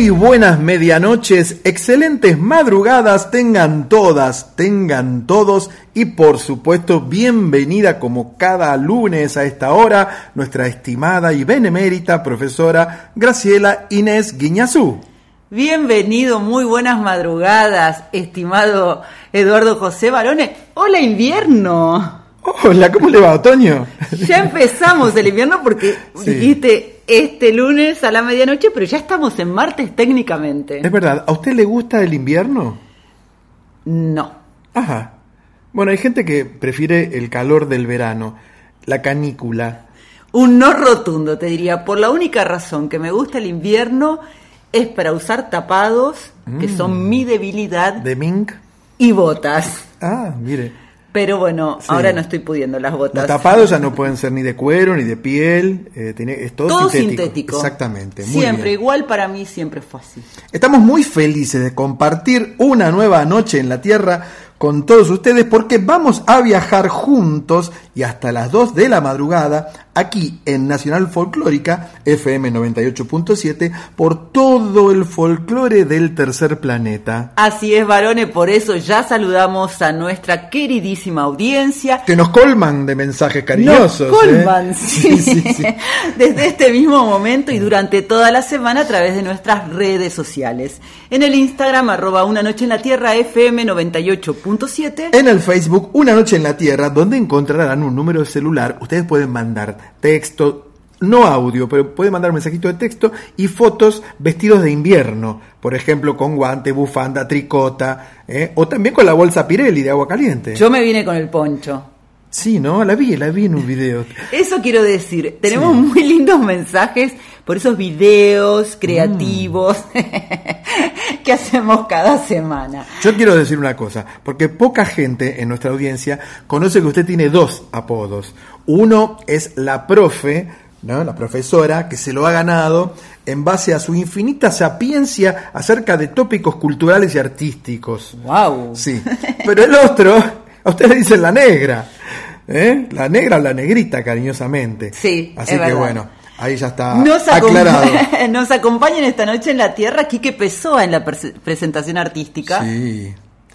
Muy buenas medianoches, excelentes madrugadas, tengan todas, tengan todos y por supuesto bienvenida como cada lunes a esta hora nuestra estimada y benemérita profesora Graciela Inés Guiñazú. Bienvenido, muy buenas madrugadas, estimado Eduardo José Barone. Hola invierno. Hola, ¿cómo le va, Otoño? Ya empezamos el invierno porque Sí. dijiste este lunes a la medianoche, pero ya estamos en martes técnicamente. Es verdad, ¿a usted le gusta el invierno? No. Ajá. Bueno, hay gente que prefiere el calor del verano, la canícula. Un no rotundo, te diría, por la única razón que me gusta el invierno es para usar tapados, que son mi debilidad, ¿De mink? y botas. Ah, mire. Pero bueno, Sí. ahora no estoy pudiendo las Los botas. tapados ya no pueden ser ni de cuero ni de piel, eh, tiene- es todo, Todo sintético. sintético. Exactamente. muy Siempre, bien. igual para mí siempre fue así. Estamos muy felices de compartir una nueva noche en la Tierra con todos ustedes porque vamos a viajar juntos y hasta las 2 de la madrugada aquí en Nacional Folclórica FM 98.7 por todo el folclore del tercer planeta. Así es, varones, por eso ya saludamos a nuestra queridísima audiencia. Que nos colman de mensajes cariñosos. Nos ¿eh? colman, sí. Sí, sí, sí. Desde este mismo momento y durante toda la semana a través de nuestras redes sociales. En el Instagram, arroba una noche en la tierra, FM 98.7. En el Facebook, Una Noche en la Tierra, donde encontrarán un número de celular. Ustedes pueden mandar texto, no audio, pero pueden mandar mensajito de texto y fotos vestidos de invierno. Por ejemplo, con guante, bufanda, tricota, ¿eh? o también con la bolsa Pirelli de agua caliente. Yo me vine con el poncho. Sí, ¿no? La vi, la vi en un video. Eso quiero decir, tenemos Sí. muy lindos mensajes por esos videos creativos Mm. que hacemos cada semana. Yo quiero decir una cosa, porque poca gente en nuestra audiencia conoce que usted tiene dos apodos. Uno es la profe, ¿no? la profesora, que se lo ha ganado en base a su infinita sapiencia acerca de tópicos culturales y artísticos. Wow. Sí, pero el otro, a usted le dicen la negra, ¿eh? la negra o la negrita cariñosamente. Sí, Así es que verdad. bueno, ahí ya está Nos, aclarado. nos acompañan esta noche en la Tierra Quique Pessoa en la pres- presentación artística. Sí.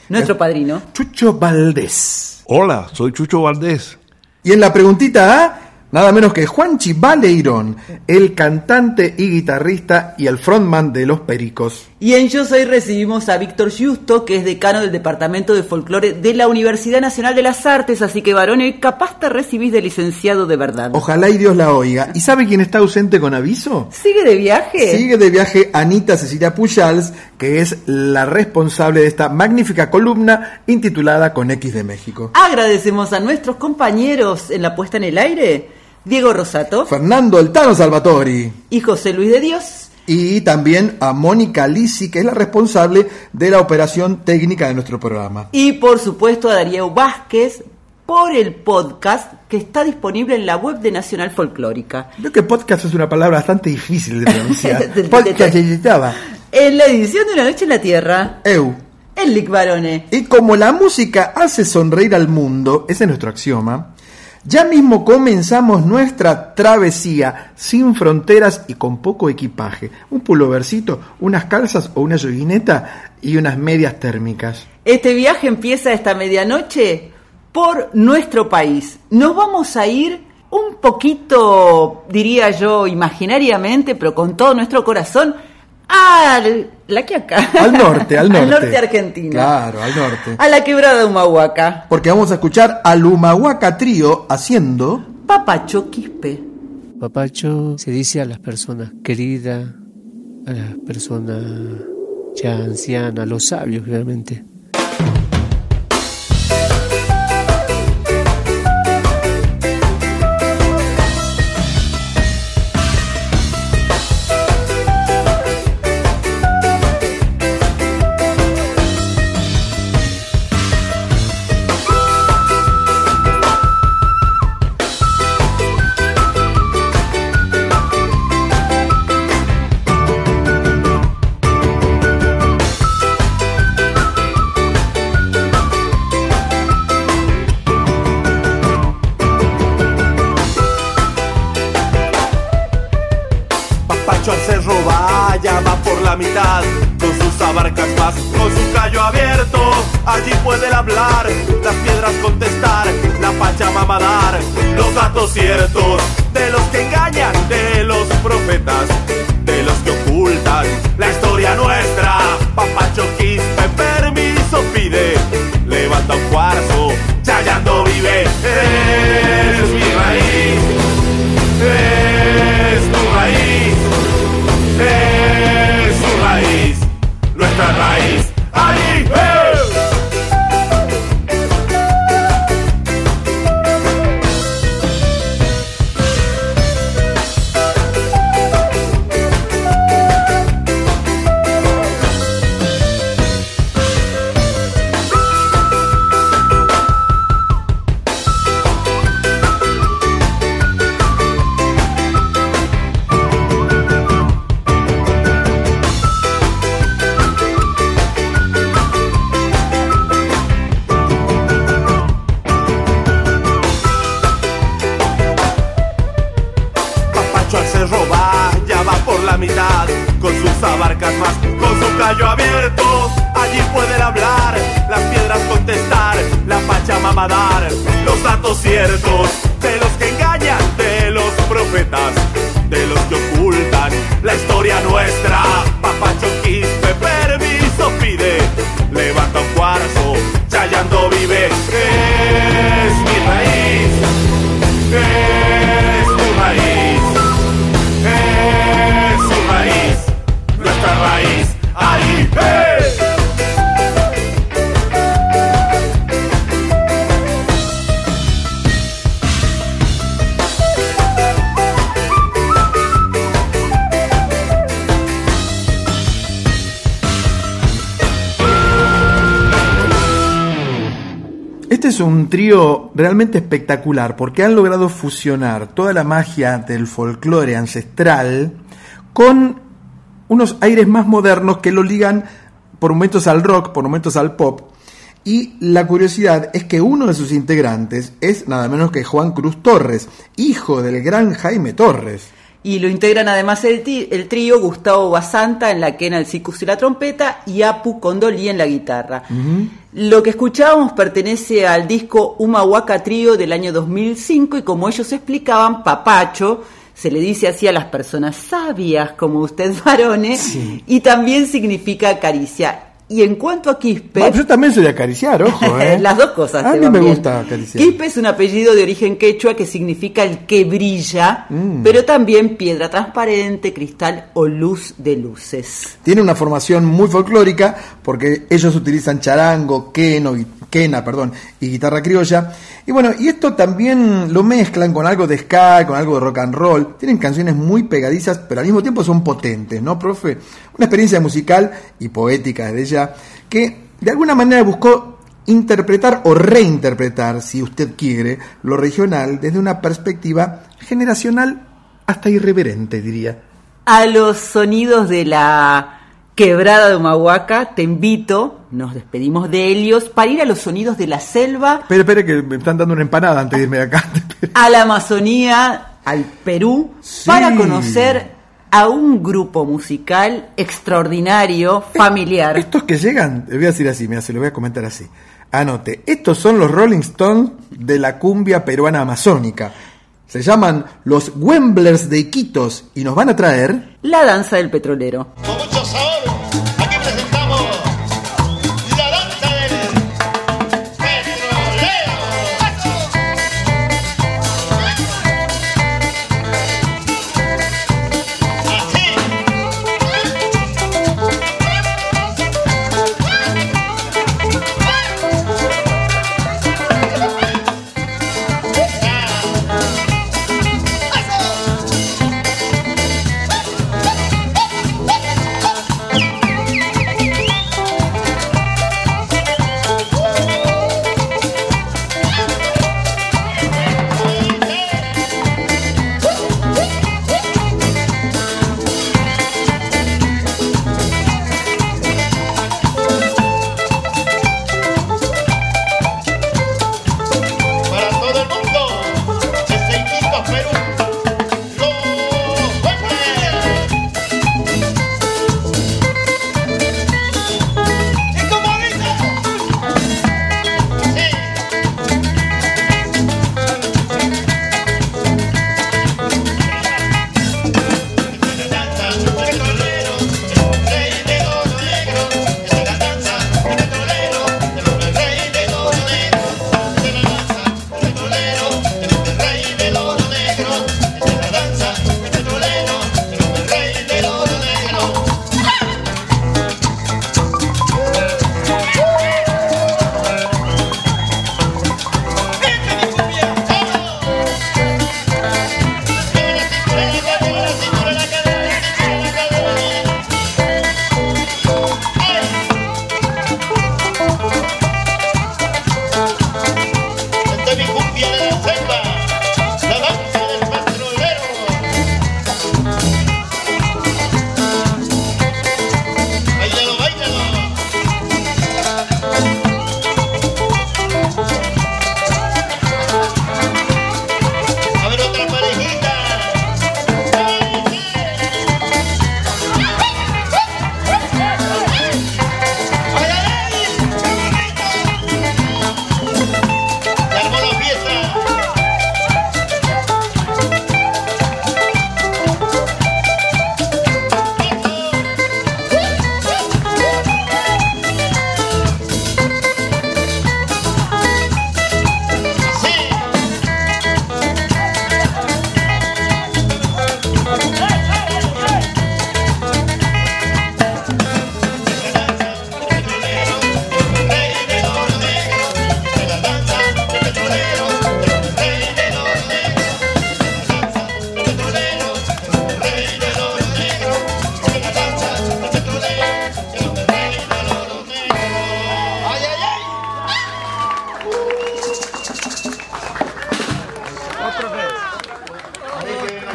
Nuestro padrino. Chucho Valdés. Hola, soy Chucho Valdés. Y en la preguntita A, nada menos que Juanchi Baleirón, el cantante y guitarrista y el frontman de Los Pericos. Y en Yo Soy recibimos a Víctor Justo, que es decano del Departamento de Folclore de la Universidad Nacional de las Artes, así que varones, capaz te recibís de licenciado de verdad. Ojalá y Dios la oiga. ¿Y sabe quién está ausente con aviso? ¿Sigue de viaje? Sigue de viaje Anita Cecilia Pujals, que es la responsable de esta magnífica columna intitulada Con X de México. Agradecemos a nuestros compañeros en la puesta en el aire, Diego Rosato Fernando Altano Salvatori. y José Luis de Dios. Y también a Mónica Lisi, que es la responsable de la operación técnica de nuestro programa. Y por supuesto a Darío Vázquez por el podcast que está disponible en la web de Nacional Folclórica. Creo que podcast es una palabra bastante difícil de pronunciar. Podcast. En la edición de Una Noche en la Tierra, Eu. el Lick Barone. Y como la música hace sonreír al mundo, ese es nuestro axioma, ya mismo comenzamos nuestra travesía sin fronteras y con poco equipaje. Un pulovercito, unas calzas o una yoguineta y unas medias térmicas. Este viaje empieza esta medianoche por nuestro país. Nos vamos a ir un poquito, diría yo, imaginariamente, pero con todo nuestro corazón, al la que acá. Al norte, al norte. al norte argentino. Claro, al norte. A la quebrada de Humahuaca. Porque vamos a escuchar al Humahuaca Trío haciendo... Papacho Quispe. Papacho se dice a las personas queridas, a las personas ya ancianas, a los sabios realmente. Espectacular porque han logrado fusionar toda la magia del folclore ancestral con unos aires más modernos que lo ligan por momentos al rock, por momentos al pop. Y la curiosidad es que uno de sus integrantes es nada menos que Juan Cruz Torres, hijo del gran Jaime Torres. Y lo integran además el, el trío Gustavo Basanta en la quena, el cicus y la trompeta y Apu Condolí en la guitarra. Lo que escuchábamos pertenece al disco Humahuaca Trío del año 2005 y como ellos explicaban, papacho se le dice así a las personas sabias como usted varones y también significa caricia. Y en cuanto a Quispe... Bueno, yo también soy de acariciar, ojo, ¿eh? Las dos cosas. A mí me bien. gusta acariciar. Quispe es un apellido de origen quechua que significa el que brilla, Mm. pero también piedra transparente, cristal o luz de luces. Tiene una formación muy folclórica porque ellos utilizan charango, queno, perdón, y guitarra criolla. Y bueno, y esto también lo mezclan con algo de ska, con algo de rock and roll. Tienen canciones muy pegadizas, pero al mismo tiempo son potentes, ¿no, profe? Una experiencia musical y poética de ella que de alguna manera buscó interpretar o reinterpretar, si usted quiere, lo regional desde una perspectiva generacional hasta irreverente, diría. A los sonidos de la quebrada de Humahuaca te invito, nos despedimos de Helios, para ir a los sonidos de la selva, Espere, espere, que me están dando una empanada antes de irme de acá. a la Amazonía, al Perú, Sí. para conocer a un grupo musical extraordinario, familiar. Estos que llegan, le voy a decir así, mira, se lo voy a comentar así. Anote, estos son los Rolling Stones de la cumbia peruana amazónica. Se llaman los Wemblers de Iquitos y nos van a traer La danza del petrolero. Con mucho sabor,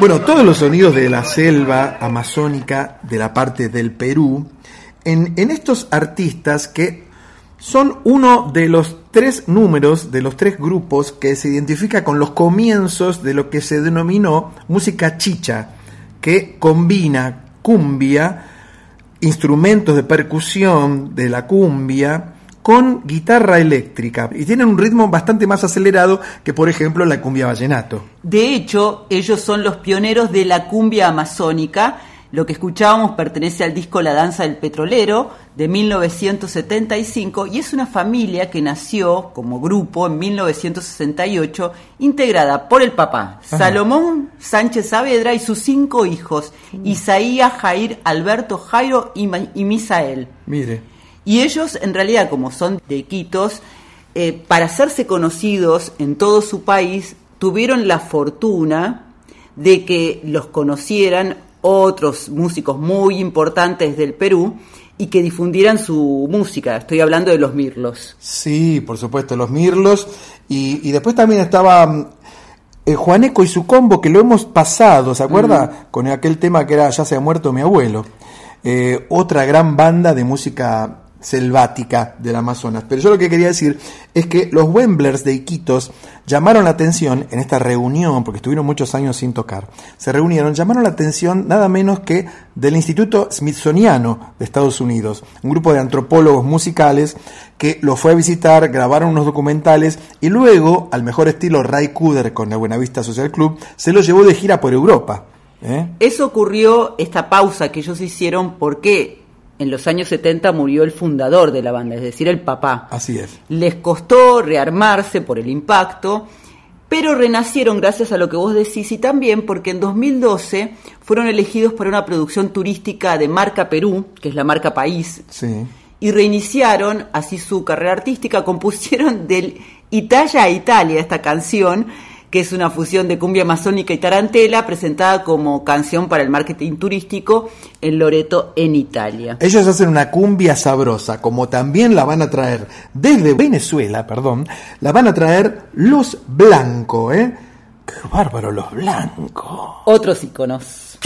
Bueno, todos los sonidos de la selva amazónica de la parte del Perú, en, en estos artistas que son uno de los tres números, de los tres grupos que se identifica con los comienzos de lo que se denominó música chicha, que combina cumbia, instrumentos de percusión de la cumbia, con guitarra eléctrica y tienen un ritmo bastante más acelerado que por ejemplo la cumbia vallenato. De hecho, ellos son los pioneros de la cumbia amazónica. Lo que escuchábamos pertenece al disco La Danza del Petrolero de 1975 y es una familia que nació como grupo en 1968 integrada por el papá Salomón Sánchez Saavedra y sus cinco hijos Isaías, Jair, Alberto, Jairo y, Ma- y Misael. Mire, Y ellos, en realidad, como son de Iquitos, eh, para hacerse conocidos en todo su país, tuvieron la fortuna de que los conocieran otros músicos muy importantes del Perú y que difundieran su música. Estoy hablando de los Mirlos. sí, por supuesto, los Mirlos y, y después también estaba mm, eh, Juaneco y su combo que lo hemos pasado, ¿se acuerda? Con aquel tema que era Ya se ha muerto mi abuelo. Eh, otra gran banda de música selvática del Amazonas. Pero yo lo que quería decir es que los Wemblers de Iquitos llamaron la atención en esta reunión, porque estuvieron muchos años sin tocar, se reunieron, llamaron la atención nada menos que del Instituto Smithsoniano de Estados Unidos, un grupo de antropólogos musicales que los fue a visitar, grabaron unos documentales y luego, al mejor estilo Ray Cooder con la Buenavista Social Club, se los llevó de gira por Europa. ¿eh? Eso ocurrió, esta pausa que ellos hicieron, porque en los años 70 murió el fundador de la banda, es decir, el papá. Así es. Les costó rearmarse por el impacto, pero renacieron gracias a lo que vos decís y también porque en 2012 fueron elegidos para una producción turística de marca Perú, que es la marca País, Sí. y reiniciaron así su carrera artística, compusieron del Italia a Italia esta canción, que es una fusión de cumbia amazónica y tarantela, presentada como canción para el marketing turístico en Loreto, en Italia. Ellos hacen una cumbia sabrosa, como también la van a traer desde Venezuela, perdón, la van a traer los blancos, ¿eh? Qué bárbaro los blancos. Otros iconos.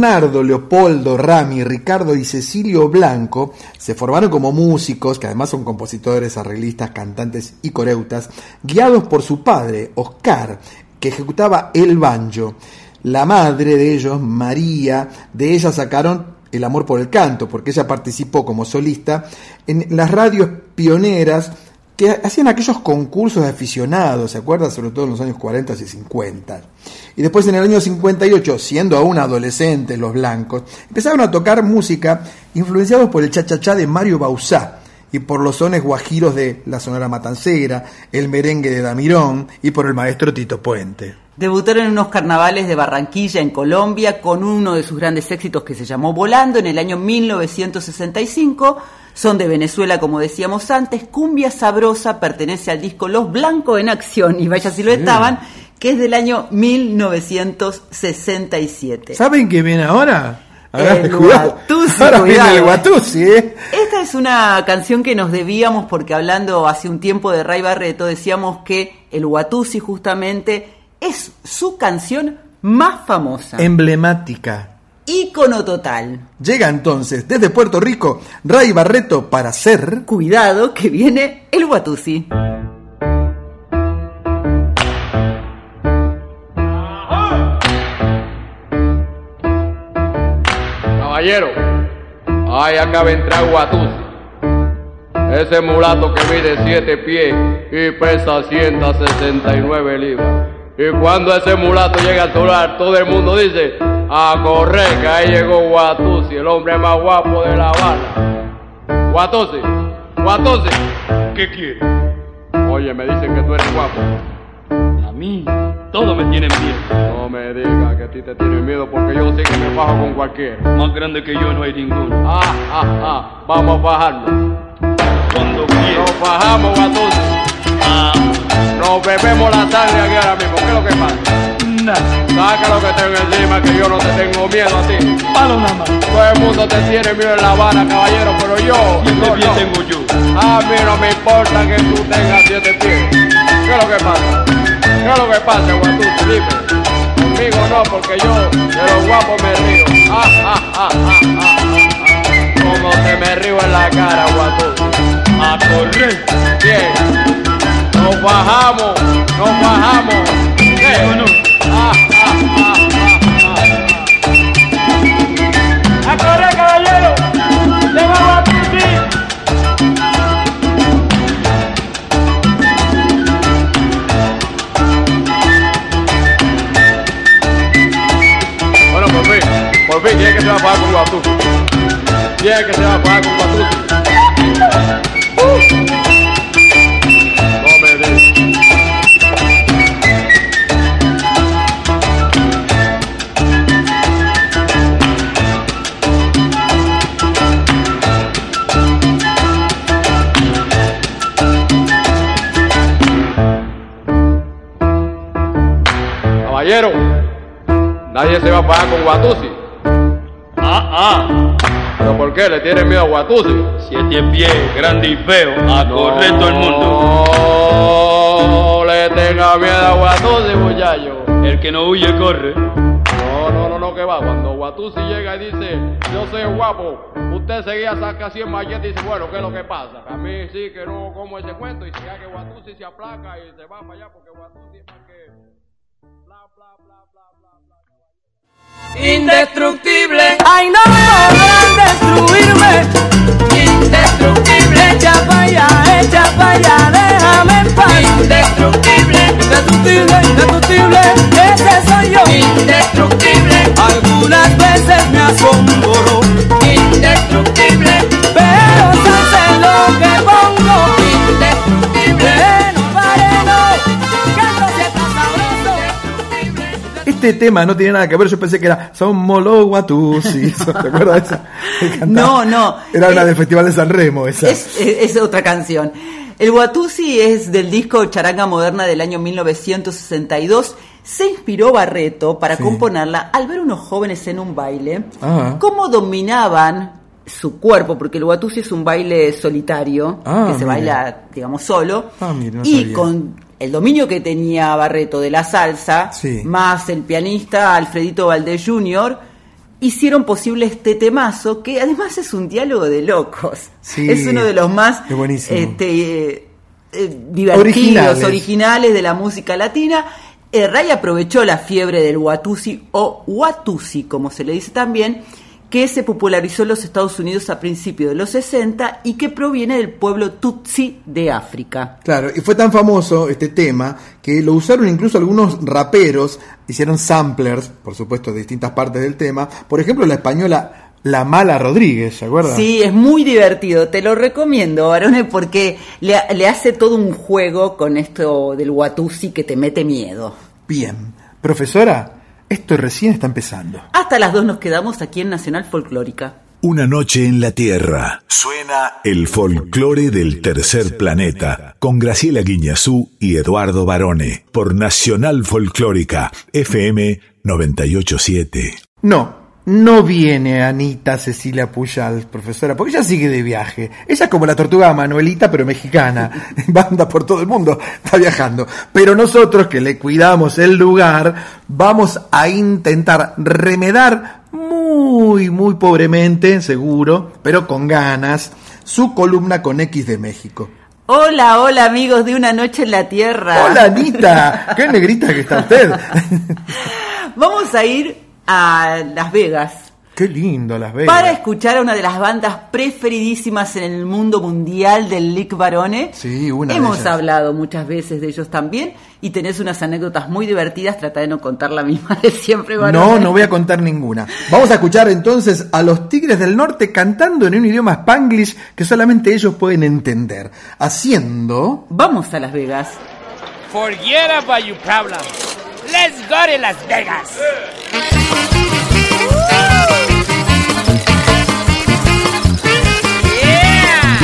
Bernardo, Leopoldo, Rami, Ricardo y Cecilio Blanco se formaron como músicos, que además son compositores, arreglistas, cantantes y coreutas, guiados por su padre, Oscar, que ejecutaba el banjo. La madre de ellos, María, de ella sacaron el amor por el canto, porque ella participó como solista en las radios pioneras que hacían aquellos concursos de aficionados, ¿se acuerdan? Sobre todo en los años 40 y 50. Y después en el año 58, siendo aún adolescentes los blancos, empezaron a tocar música influenciados por el cha-cha-cha de Mario Bauzá y por los sones guajiros de la Sonora Matancera, el merengue de Damirón y por el maestro Tito Puente. Debutaron en unos carnavales de Barranquilla, en Colombia, con uno de sus grandes éxitos que se llamó Volando en el año 1965. Son de Venezuela, como decíamos antes. Cumbia Sabrosa pertenece al disco Los Blancos en Acción, y vaya si lo estaban, que es del año 1967. ¿Saben qué viene ahora? El cuidado. Guatusi, Ahora viene el Guatusi, ¿eh? Esta es una canción que nos debíamos porque hablando hace un tiempo de Ray Barreto decíamos que el Watusi justamente es su canción más famosa. Emblemática. Ícono total. Llega entonces desde Puerto Rico Ray Barreto para ser... Cuidado que viene el Watusi. Caballero, ay, acaba de entrar Guatusi. Ese mulato que mide 7 pies y pesa 169 libras. Y cuando ese mulato llega al solar, todo el mundo dice, a correr, que ahí llegó Guatusi, el hombre más guapo de La Habana. Guatusi, Guatusi, ¿qué quiere? Oye, me dicen que tú eres guapo. A mí, todos me tienen miedo. No me digas que a ti te tienen miedo porque yo sé que me bajo con cualquiera. Más grande que yo no hay ninguno. Ah, ah, ah, vamos a bajarnos. Cuando quiera. Nos bajamos, Guatusi. Ah, Nos bebemos la sangre aquí ahora mismo. ¿Qué es lo que pasa? nada. Saca lo que tengo encima, que yo no te tengo miedo a ti. Palo nada más. Todo el mundo te tiene miedo en La Habana, caballero, pero yo. Siete no, tengo yo. A mí no me importa que tú tengas siete pies. ¿Qué es lo que pasa? ¿Qué es lo que pasa, Guatusi? Dime. Conmigo no, porque yo de los guapos me río. Ah, ah, ah, ah, ah, ah, ah. Como te me río en la cara, Guatusi. A correr. Bien. Nos bajamos, nos bajamos. ¿Qué? Por fin, ¿quién es que se va a pagar con Guatusi? ¿Quién es que se va a pagar con Guatusi? No me digas. Caballero, nadie se va a pagar con Guatusi. Ah, ah. ¿Pero por qué? ¿Le tienen miedo a Guatusi? Siete pies, grande y feo. A correr todo el mundo. No le tenga miedo a Guatusi, muchacho. El que no huye corre. No, no, no, no, que va. Cuando Guatusi llega y dice, yo soy guapo, usted seguía saca así en mallete y dice, bueno, ¿qué es lo que pasa? A mí sí que no como ese cuento y si ya que Guatusi se aplaca y se va para allá porque Guatusi es más que... Bla, bla, bla. Indestructible, Ay, no me logran destruirme. indestructible, Echa para allá, echa para allá, déjame en paz. indestructible, Indestructible, indestructible, ese soy yo. indestructible, Algunas veces me asombro, indestructible, pero Este tema no tiene nada que ver, yo pensé que era Somos los Guatusi. ¿Te acuerdas de esa? No, no. Era Eh, del Festival de San Remo, esa. Es, es- es otra canción. El Watusi es del disco Charanga Moderna del año 1962. Se inspiró Barreto para Sí. componerla al ver unos jóvenes en un baile, cómo dominaban su cuerpo, porque el Watusi es un baile solitario, Ah, que se mira. baila, digamos, solo, Ah, mira, no y sabía. con el dominio que tenía Barreto de la salsa, Sí. más el pianista Alfredito Valdés Jr., hicieron posible este temazo, que además es un diálogo de locos. Sí, es uno de los más este, eh, eh, divertidos, Originales. originales. de la música latina. Eh, Ray aprovechó la fiebre del Watusi o Watusi, como se le dice también, que se popularizó en los Estados Unidos a principios de los 60 y que proviene del pueblo Tutsi de África. Claro, y fue tan famoso este tema que lo usaron incluso algunos raperos, hicieron samplers, por supuesto, de distintas partes del tema. Por ejemplo, la española La Mala Rodríguez, ¿se acuerdan? Sí, es muy divertido, te lo recomiendo, varones, porque le, le hace todo un juego con esto del Watusi que te mete miedo. Bien. Profesora, esto recién está empezando. Hasta las dos nos quedamos aquí en Nacional Folclórica. Una noche en la Tierra. Suena el folclore del tercer planeta con Graciela Guiñazú y Eduardo Barone por Nacional Folclórica FM 987. No, no viene Anita Cecilia Puyal, profesora, porque ella sigue de viaje. Ella es como la tortuga Manuelita, pero mexicana. Banda por todo el mundo, está viajando. Pero nosotros que le cuidamos el lugar, vamos a intentar remedar muy, muy pobremente, seguro, pero con ganas, su columna con X de México. Hola, hola amigos de Una Noche en la Tierra. Hola Anita, qué negrita que está usted. Vamos a ir a Las Vegas Qué lindo Las Vegas. para escuchar a una de las bandas preferidísimas en el mundo mundial del Lick Barone. Sí, una de Hemos ellas. hablado muchas veces de ellos también y tenés unas anécdotas muy divertidas. Trata de no contar la misma de siempre, Barone. No, no voy a contar ninguna. Vamos a escuchar entonces a los Tigres del Norte cantando en un idioma spanglish que solamente ellos pueden entender. Haciendo... Vamos a Las Vegas. Forget about your problems. Let's go to Las Vegas. Yeah. Yeah.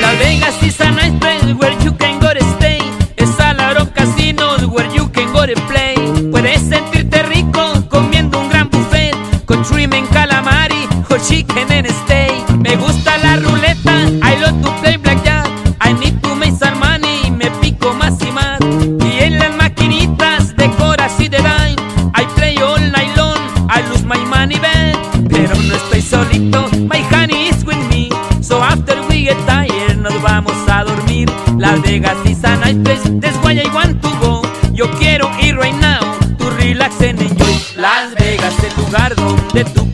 Las Vegas is a nice place where you can go to stay. Es a la hora casinos where you can go to play. Puedes sentirte rico comiendo un gran buffet con shrimp en calamari o chicken and steak. Me gusta la ruleta, I love to play blackjack. I need to make some money, me pico más y más. Y en las maquinitas de coras y de dime, I play all night long, I lose my money back. Pero no estoy solito, my honey is with me. So after we get tired, nos vamos a dormir. Las Vegas is a nice place, that's why I want to go. Yo quiero ir right now, to relax and enjoy. Las Vegas, el lugar donde tú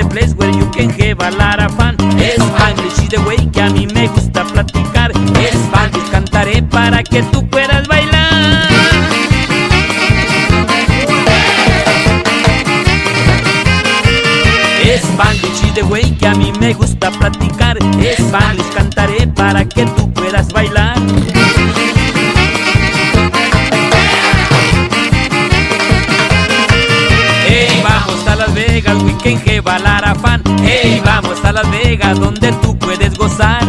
the place where you can have a lot of fun. Spanglish is the way que a mí me gusta platicar. Spanglish cantaré para que tú puedas bailar. Spanglish is the way que a mí me gusta platicar. Spanglish cantaré para que tú Las Vegas, donde tú puedes gozar.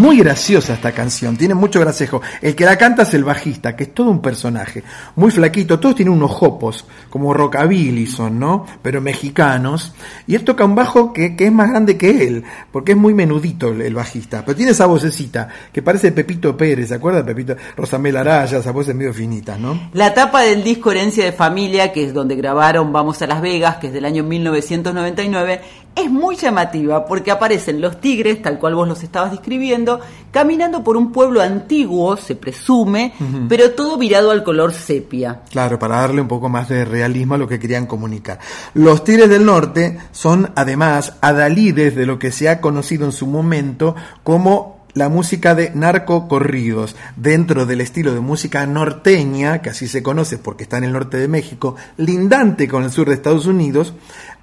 Muy graciosa esta canción, tiene mucho gracejo. El que la canta es el bajista, que es todo un personaje. Muy flaquito, todos tienen unos jopos, como rockabilly son, ¿no? Pero mexicanos. Y él toca un bajo que, que es más grande que él, porque es muy menudito el, bajista. Pero tiene esa vocecita, que parece Pepito Pérez, ¿se acuerdan? Pepito, Rosamel Araya, esa voz es medio finita, ¿no? La tapa del disco Herencia de Familia, que es donde grabaron Vamos a Las Vegas, que es del año 1999, es muy llamativa porque aparecen los tigres, tal cual vos los estabas describiendo, caminando por un pueblo antiguo, se presume, pero todo virado al color sepia. Claro, para darle un poco más de realismo a lo que querían comunicar. Los Tigres del Norte son además adalides de lo que se ha conocido en su momento como la música de narcocorridos, dentro del estilo de música norteña, que así se conoce porque está en el norte de México, lindante con el sur de Estados Unidos,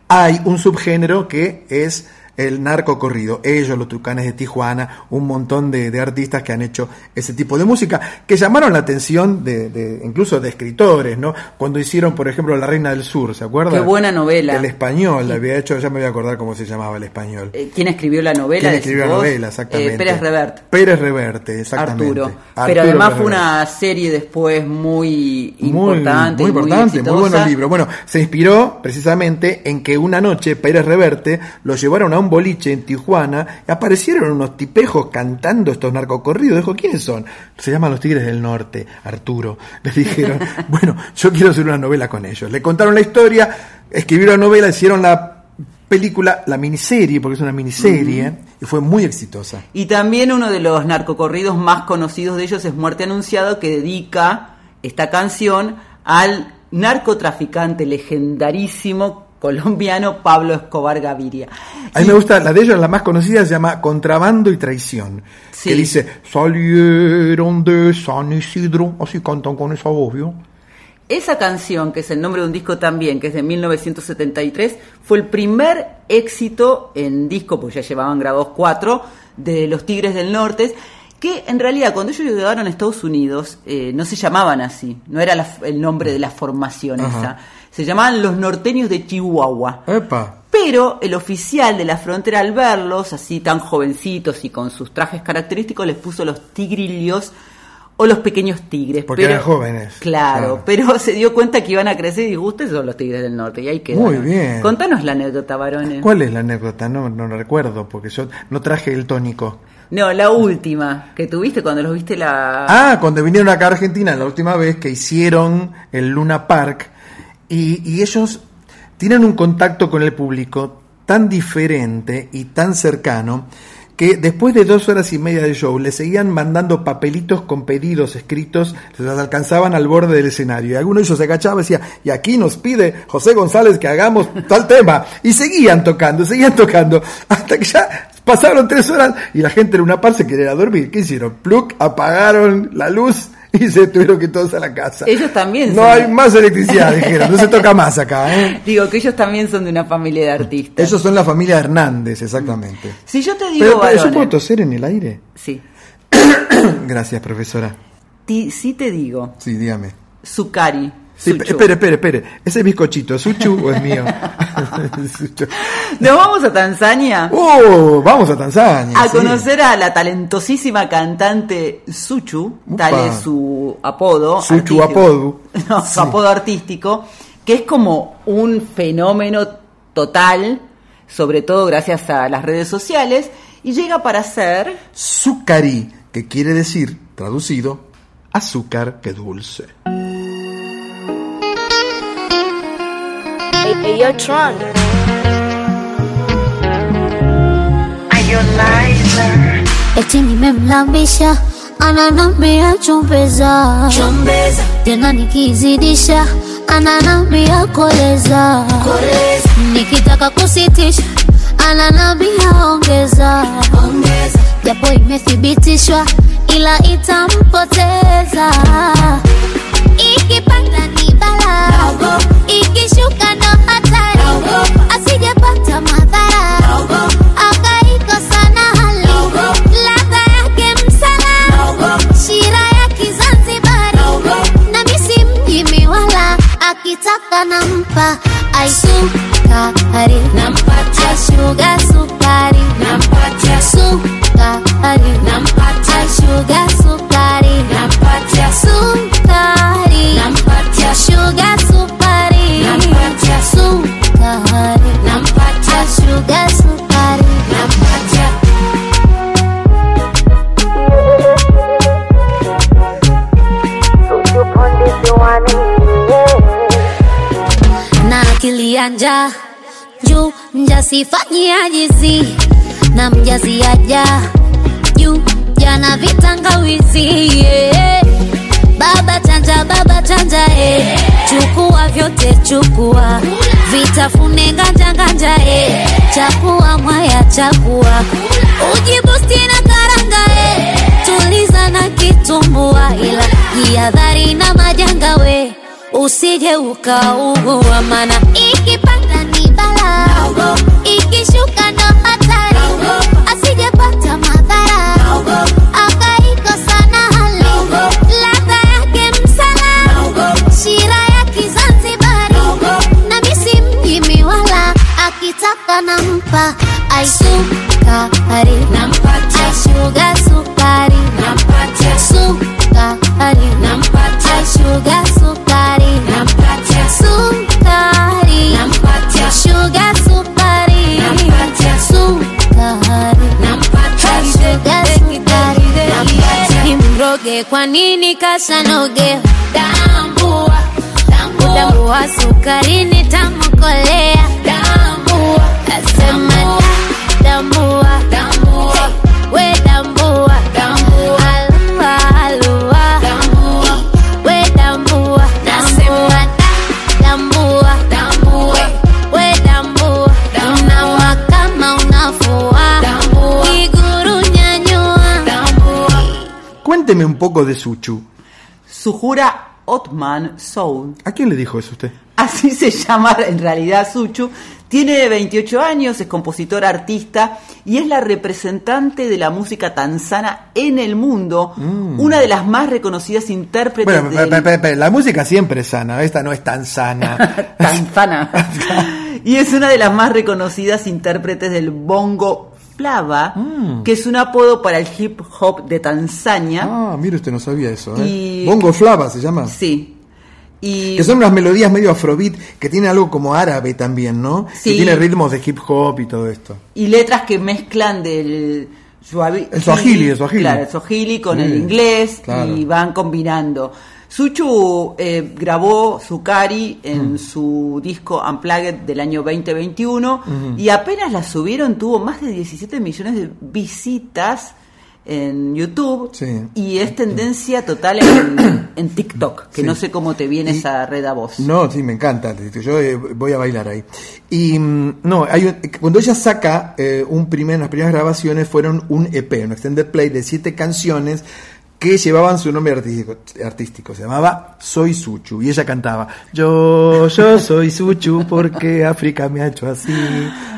hay un subgénero que es el narcocorrido. Ellos, los tucanes de Tijuana, un montón de, de artistas que han hecho ese tipo de música, que llamaron la atención de, de- incluso de escritores, ¿no? Cuando hicieron, por ejemplo, La Reina del Sur, ¿se acuerdan? Qué buena novela. El español, la había hecho, ya me voy a acordar cómo se llamaba el español. Eh, ¿Quién escribió la novela? ¿Quién escribió la novela? Exactamente. Eh, Pérez Revert. Pérez Reverte, exactamente. Arturo. Arturo Pero además fue Reverte. una serie después muy Muy- importante. muy importante, muy, exitosa. buenos libros. Bueno, se inspiró precisamente en que una noche Pérez Reverte lo llevaron a un boliche en Tijuana aparecieron unos tipejos cantando estos narcocorridos. Dijo, ¿quiénes son? Se llaman los Tigres del Norte, Arturo. Les dijeron, bueno, yo quiero hacer una novela con ellos. Le contaron la historia, escribieron la novela, hicieron la película, la miniserie, porque es una miniserie, y fue muy exitosa. Y también uno de los narcocorridos más conocidos de ellos es Muerte Anunciado, que dedica esta canción al narcotraficante legendarísimo colombiano Pablo Escobar Gaviria. A mí me gusta, la de ellos, la más conocida, se llama Contrabando y Traición. Sí. Que dice, salieron de San Isidro, así cantan con esa voz, ¿vio? Esa canción, que es el nombre de un disco también, que es de 1973, fue el primer éxito en disco, pues ya llevaban grabados cuatro, de los Tigres del Norte, que en realidad cuando ellos llegaron a Estados Unidos eh, no se llamaban así, no era la- el nombre de la formación Ajá. esa, se llamaban los norteños de Chihuahua. Epa. Pero el oficial de la frontera al verlos, así tan jovencitos y con sus trajes característicos, les puso los tigrillos o los pequeños tigres. Porque pero, eran jóvenes. Claro, Claro. pero se dio cuenta que iban a crecer y ustedes son los tigres del norte. Y ahí quedaron. Muy bien. Contanos la anécdota, varones. ¿Cuál es la anécdota? No, no la recuerdo, porque yo no traje el tónico. No, la última que tuviste cuando los viste la... Ah, cuando vinieron acá a Argentina la última vez que hicieron el Luna Park y, ellos tienen un contacto con el público tan diferente y tan cercano que después de dos horas y media de show le seguían mandando papelitos con pedidos escritos, se los alcanzaban al borde del escenario. Y alguno de ellos se agachaba y decía, y aquí nos pide José González que hagamos tal tema. Y seguían tocando, seguían tocando, hasta que ya pasaron tres horas y la gente en una par se quería dormir. ¿Qué hicieron? Pluk, apagaron la luz y se tuvieron que todos a la casa. Ellos también No son- hay más electricidad, dijeron, no se toca más acá, ¿eh? Digo que ellos también son de una familia de artistas. Ellos son la familia Hernández, exactamente. Si yo te digo, Pero, pero, ¿yo puedo toser en el aire? Sí. Gracias, profesora. ti- si te digo, Sí, dígame. Zucari. Sí, espere, espere, espere. ¿Ese bizcochito es Suchu o es mío? Nos vamos a Tanzania. ¡Oh! Vamos a Tanzania. a sí. conocer a la talentosísima cantante Suchu, tal es su apodo. Suchu apodo. No, su Sí. apodo artístico, que es como un fenómeno total, sobre todo gracias a las redes sociales, y llega para ser... Zucari, que quiere decir, traducido, azúcar que dulce. Hey, hey, yo, Tron. Eti nimemlambisha ananambia chumbeza, Chumbeza. tena nikizidisha ananambia koleza, koleza. nikitaka kusitisha ananambia ongeza, japo imethibitishwa ila itampoteza. Ikipanda ni bala ikishuka super, I think, Carina, I sugar super. Mjasifanyi ajizi na mjazi aja juu jana vitangawizi yeah. baba chanja baba chanja eh. chukua vyote chukua vitafune nganja nganja eh. chakua mwaya chakua ujibusti na karanga eh. tuliza na kitumbua ila jihadhari na majanga we usije ukaugua mana ikipanda nampa aisukari nampatia shuga sukari. Nampatia sukari nampatia shuga sukari. Nampatia sukari nampatia shuga sukari. Nampatia sukari nampatia shuga sukari. Nampatia imroge kwa nini kasanoge tambua tambua. Sukari ni Cuénteme un poco de Suchu. Sujura Otman Soul. ¿A quién le dijo eso usted? Así se llama en realidad Suchu. Tiene 28 años, es compositora, artista y es la representante de la música tanzana en el mundo, una de las más reconocidas intérpretes Mm. Bueno, del- pe- pe- pe- la música siempre es sana, esta no es tan sana. tanzana. y es una de las más reconocidas intérpretes del bongo flava, que es un apodo para el hip hop de Tanzania. Mm. Ah, mire usted no sabía eso. ¿eh? Y- Bongo Flava se llama. Sí. Y Que son unas melodías medio afrobeat que tiene algo como árabe también, ¿no? Sí. Que tiene ritmos de hip hop y todo esto. y letras que mezclan del suavi- El swahili, el swahili. Claro, el swahili con el inglés claro. y van combinando. Suchu eh, grabó Sukari en Mm. su disco Unplugged del año 2021 Ujú. y apenas la subieron tuvo más de 17 millones de visitas en YouTube Sí. y es tendencia total en, en TikTok, que Sí. no sé cómo te viene esa red a vos. No, sí, me encanta. Yo eh, voy a bailar ahí. Y mm, no, hay un- cuando ella saca eh, un primer, las primeras grabaciones fueron un EP, un extended play de siete canciones que llevaban su nombre artístico, artístico. Se llamaba Soy Suchu. Y ella cantaba, yo, yo soy Suchu porque África me ha hecho así.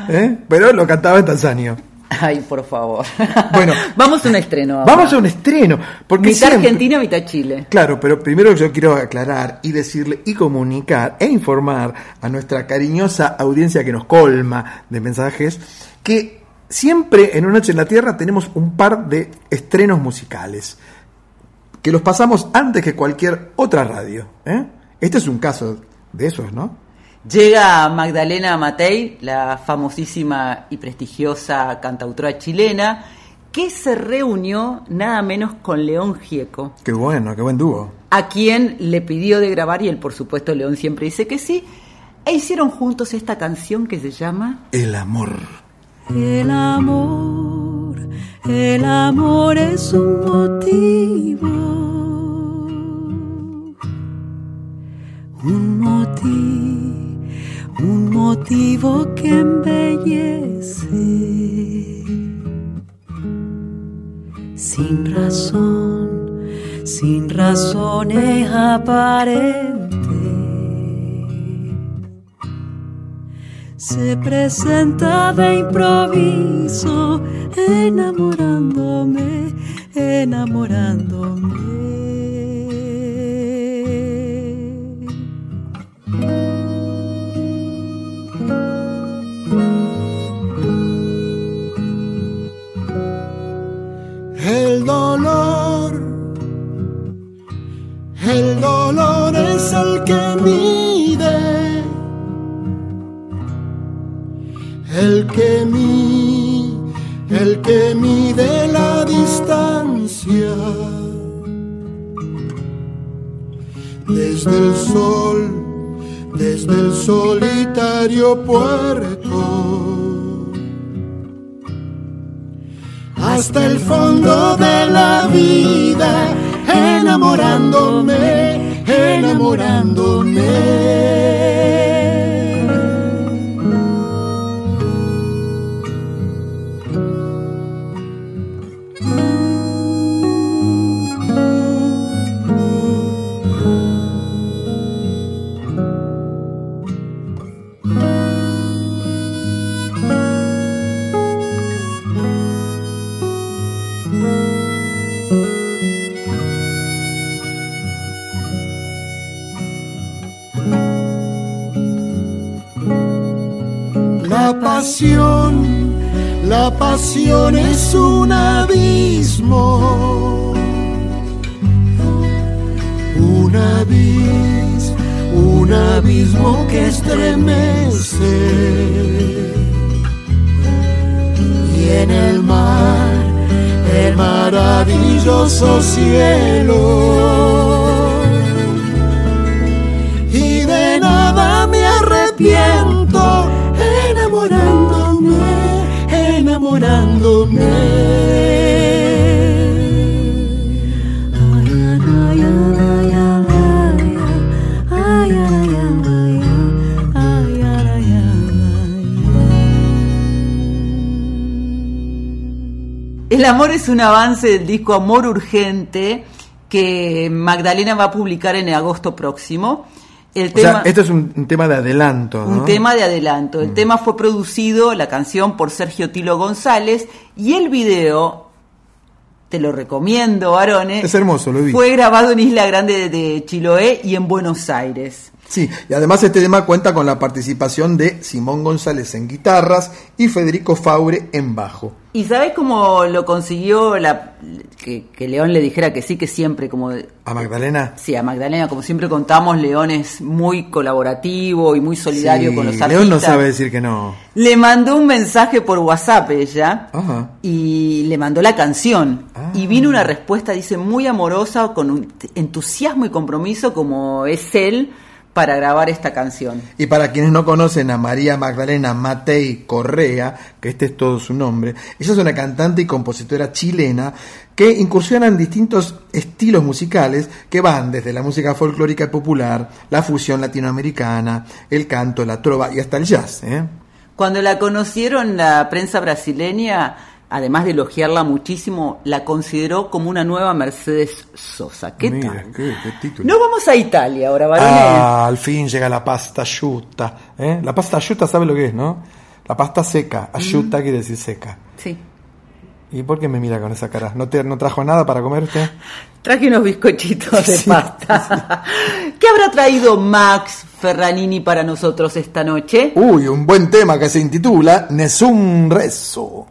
¿Eh? Pero lo cantaba en Tanzania. Ay, por favor. Bueno, Vamos a un estreno. ahora. vamos a un estreno. Porque mitad siempre- Argentina, mitad Chile. Claro, pero primero yo quiero aclarar y decirle y comunicar e informar a nuestra cariñosa audiencia que nos colma de mensajes que siempre en Una Noche en la Tierra tenemos un par de estrenos musicales que los pasamos antes que cualquier otra radio. ¿eh? Este es un caso de esos, ¿no? Llega Magdalena Matei, la famosísima y prestigiosa cantautora chilena, que se reunió nada menos con León Gieco, Qué bueno, qué buen dúo. a quien le pidió de grabar y él por supuesto León siempre dice que sí, e hicieron juntos esta canción que se llama El amor. El amor, el amor es un motivo, un motivo, un motivo que embellece. Sin razón, sin razones aparentes. Se presenta de improviso, enamorándome, enamorándome. El que mide, el que mide la distancia. Desde el sol, desde el solitario puerto. hasta el fondo de la vida, enamorándome, enamorándome. Pasión, la pasión es un abismo. Un abismo, un abismo que estremece. Y en el mar, el maravilloso cielo. Y de nada me arrepiento enamorándome, enamorándome. El amor es un avance del disco Amor Urgente que Magdalena va a publicar en agosto próximo. El O tema, sea, esto es un, un tema de adelanto, ¿no? un tema de adelanto. El tema fue producido, la canción, por Sergio Tilo González y el video, te lo recomiendo, varones, Es hermoso, lo vi. fue grabado en Isla Grande de Chiloé y en Buenos Aires. Sí, y además este tema cuenta con la participación de Simón González en guitarras y Federico Faure en bajo. ¿Y sabes cómo lo consiguió la, que, que León le dijera que sí, que siempre, como ¿A Magdalena? Sí, a Magdalena, como siempre contamos, León es muy colaborativo y muy solidario Sí, con los artistas. León no sabe decir que no. Le mandó un mensaje por WhatsApp ella Ajá. y le mandó la canción. Y vino una respuesta, dice, muy amorosa, con un entusiasmo y compromiso como es él para grabar esta canción. Y para quienes no conocen a María Magdalena Matei Correa, que este es todo su nombre, ella es una cantante y compositora chilena que incursiona en distintos estilos musicales que van desde la música folclórica y popular, la fusión latinoamericana, el canto, la trova y hasta el jazz. ¿eh? Cuando la conocieron la prensa brasileña, además de elogiarla muchísimo, la consideró como una nueva Mercedes Sosa. ¿Qué Mira, tal? qué, qué título. Nos vamos a Italia ahora, varones. Ah, al fin llega la pasta asciutta. ¿eh? La pasta asciutta, ¿sabe lo que es, no? La pasta seca. Asciutta quiere decir seca. Sí. ¿Y por qué me mira con esa cara? ¿No, te, no trajo nada para comer usted? Traje unos bizcochitos de pasta. ¿Qué habrá traído Max Ferranini para nosotros esta noche? Uy, un buen tema que se intitula Nessun Rezo.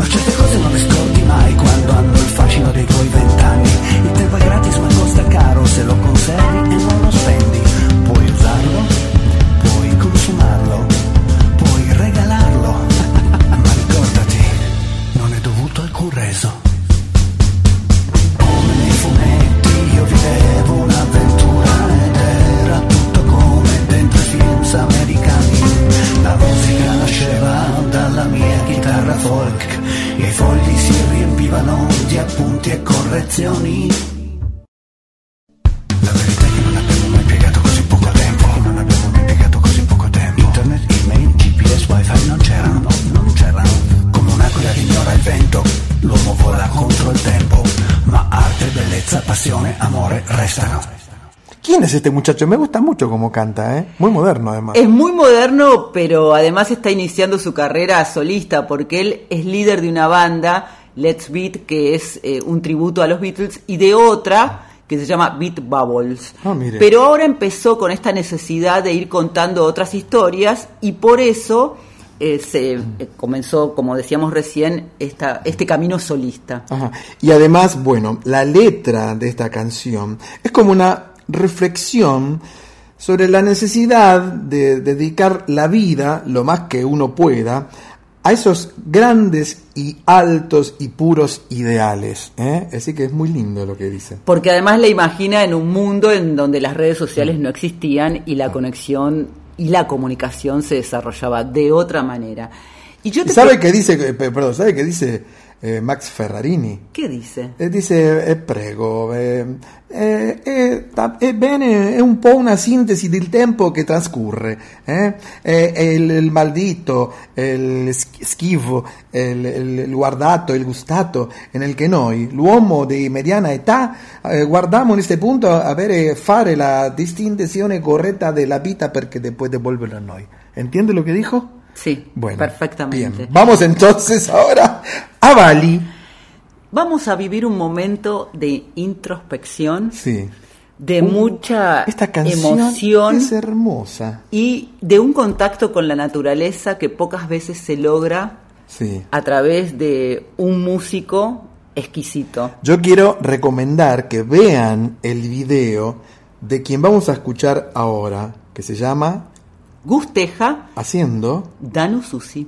Ma certe cose non le scordi mai quando hanno il fascino dei tuoi vent'anni. Il tempo è gratis ma costa caro se lo conservi e non lo spendi. Puoi usarlo, puoi consumarlo, riempivano di appunti e correzioni. La verità è che non abbiamo mai impiegato così poco tempo. Non abbiamo mai impiegato così poco tempo. Internet, email, GPS, wifi non c'erano, no, non c'erano. Come un'aquila che ignora il vento, l'uomo vola contro il tempo. Ma arte, bellezza, passione, amore restano. ¿Quién es este muchacho? Me gusta mucho cómo canta, ¿eh? Muy moderno además. Es muy moderno, pero además está iniciando su carrera solista porque él es líder de una banda, Let's Beat, que es eh, un tributo a los Beatles, y de otra que se llama Beat Bubbles. Ah. Pero ahora empezó con esta necesidad de ir contando otras historias y por eso eh, se eh, comenzó, como decíamos recién, esta, este camino solista. Ajá. Y además, bueno, la letra de esta canción es como una reflexión sobre la necesidad de dedicar la vida, lo más que uno pueda, a esos grandes y altos y puros ideales. ¿eh? Así que es muy lindo lo que dice. Porque además la imagina en un mundo en donde las redes sociales no existían y la conexión y la comunicación se desarrollaba de otra manera. Y yo ¿Y te ¿Sabe qué dice, eh, pe- perdón, sabe qué dice eh, Max Ferrarini? ¿Qué dice? Eh, dice, eh, prego, eh, eh, eh, ebbene, è un po' una sintesi del tempo che trascorre. eh? È- è il, il maldito, il sch- schifo, il, il- il guardato, il gustato, nel che noi, l'uomo di mediana età, eh, guardiamo in questo punto avere, fare la distinzione corretta della vita perché después devolverla a noi. ¿Entiende lo que dijo? Sí, Bueno, perfectamente. Bien, vamos entonces ahora a Bali. Vamos a vivir un momento de introspección, Sí. de Uh, mucha Esta canción emoción es hermosa. y de un contacto con la naturaleza que pocas veces se logra Sí. a través de un músico exquisito. Yo quiero recomendar que vean el video de quien vamos a escuchar ahora, que se llama Gusteja Haciendo. Danu Susi.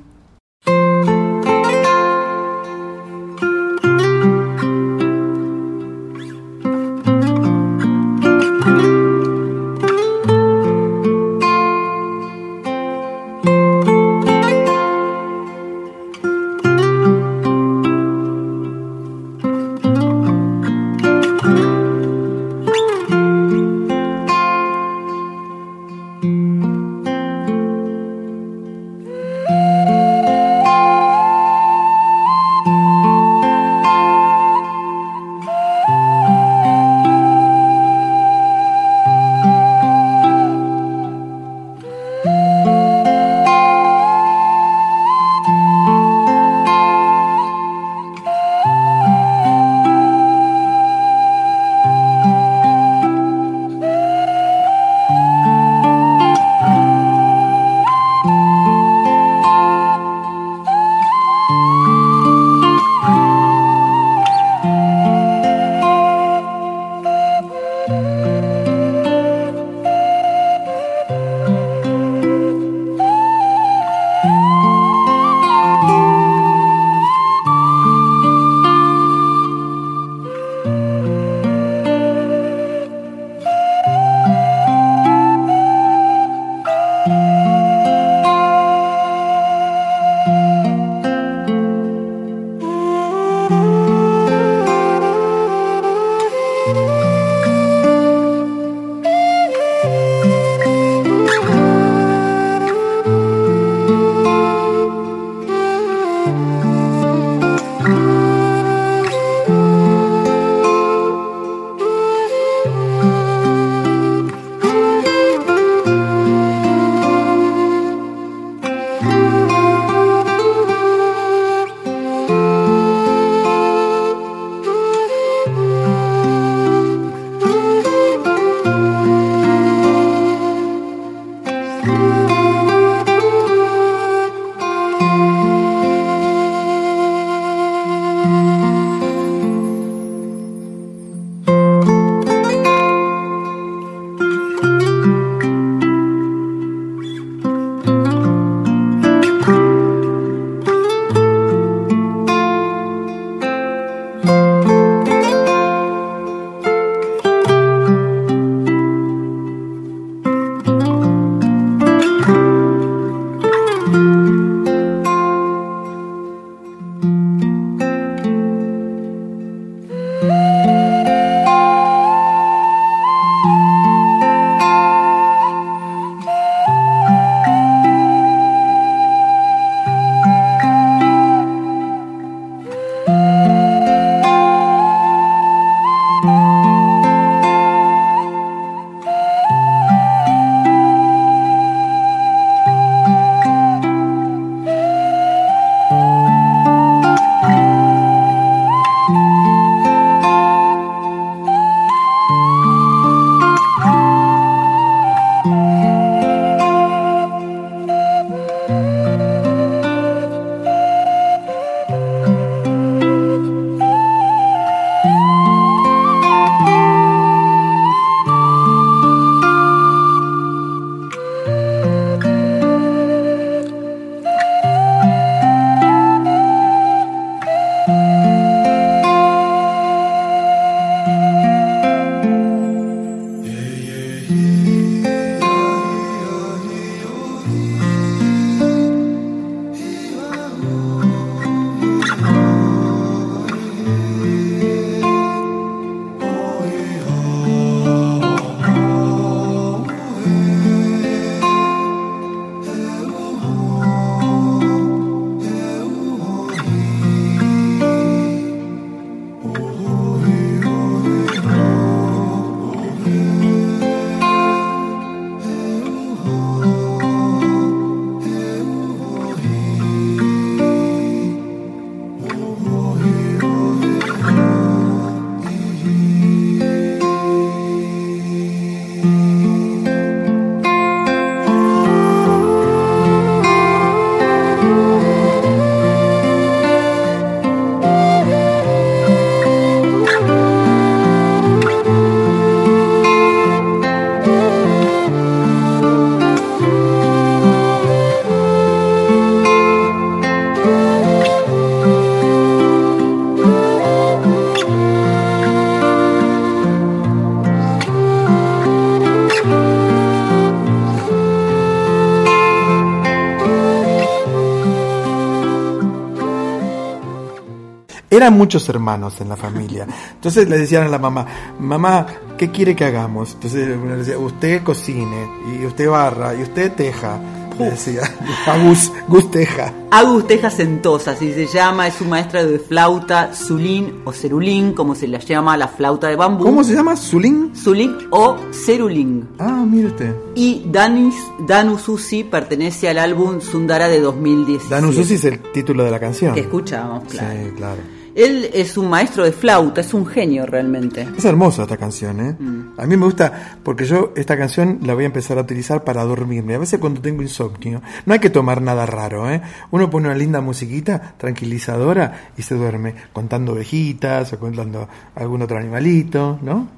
Eran muchos hermanos en la familia. Entonces le decían a la mamá, mamá, ¿qué quiere que hagamos? Entonces uno le decía, usted cocine, y usted barra, y usted teja. Le decía, Agus, Gus teja. Agus Teja Sentosa, así se llama, es un maestra de flauta, zulín o cerulín, como se la llama la flauta de bambú. ¿Cómo se llama? ¿Zulín? Zulín o cerulín. Ah, mire usted. Y Danis, Danu Susi pertenece al álbum Sundara de 2017. Danu Susi es el título de la canción. Que escuchamos, claro. Sí, claro. Él es un maestro de flauta, es un genio realmente. Es hermosa esta canción, ¿eh? A mí me gusta porque yo esta canción la voy a empezar a utilizar para dormirme. A veces cuando tengo insomnio, no hay que tomar nada raro, ¿eh? Uno pone una linda musiquita tranquilizadora y se duerme contando ovejitas o contando algún otro animalito, ¿no?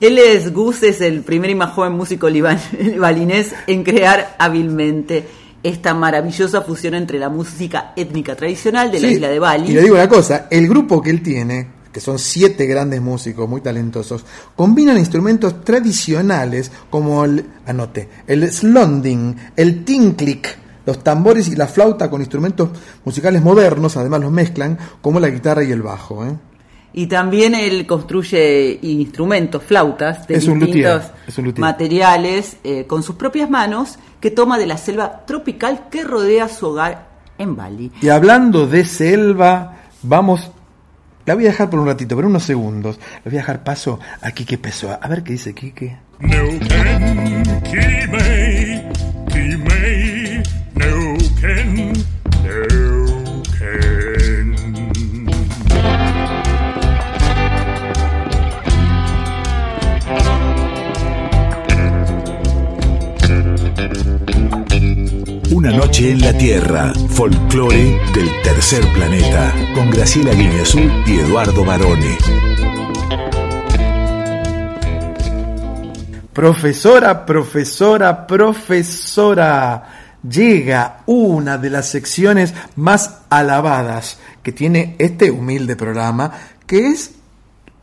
Él es Gus, es el primer y más joven músico liban- balinés en crear hábilmente esta maravillosa fusión entre la música étnica tradicional de la Sí, isla de Bali. Y le digo una cosa, el grupo que él tiene, que son siete grandes músicos muy talentosos, combinan instrumentos tradicionales como el, anote, el slonding, el tinklik, los tambores y la flauta con instrumentos musicales modernos, además los mezclan, como la guitarra y el bajo. ¿eh? Y también él construye instrumentos, flautas de Es un distintos luthier, es un luthier. materiales eh, con sus propias manos que toma de la selva tropical que rodea su hogar en Bali. Y hablando de selva, vamos, la voy a dejar por un ratito, por unos segundos, le voy a dejar paso a Quique Pessoa. A ver qué dice Quique. Neuquén, Una noche en la Tierra, folclore del tercer planeta, con Graciela Guineazú y Eduardo Barone. Profesora, profesora, profesora. Llega una de las secciones más alabadas que tiene este humilde programa, que es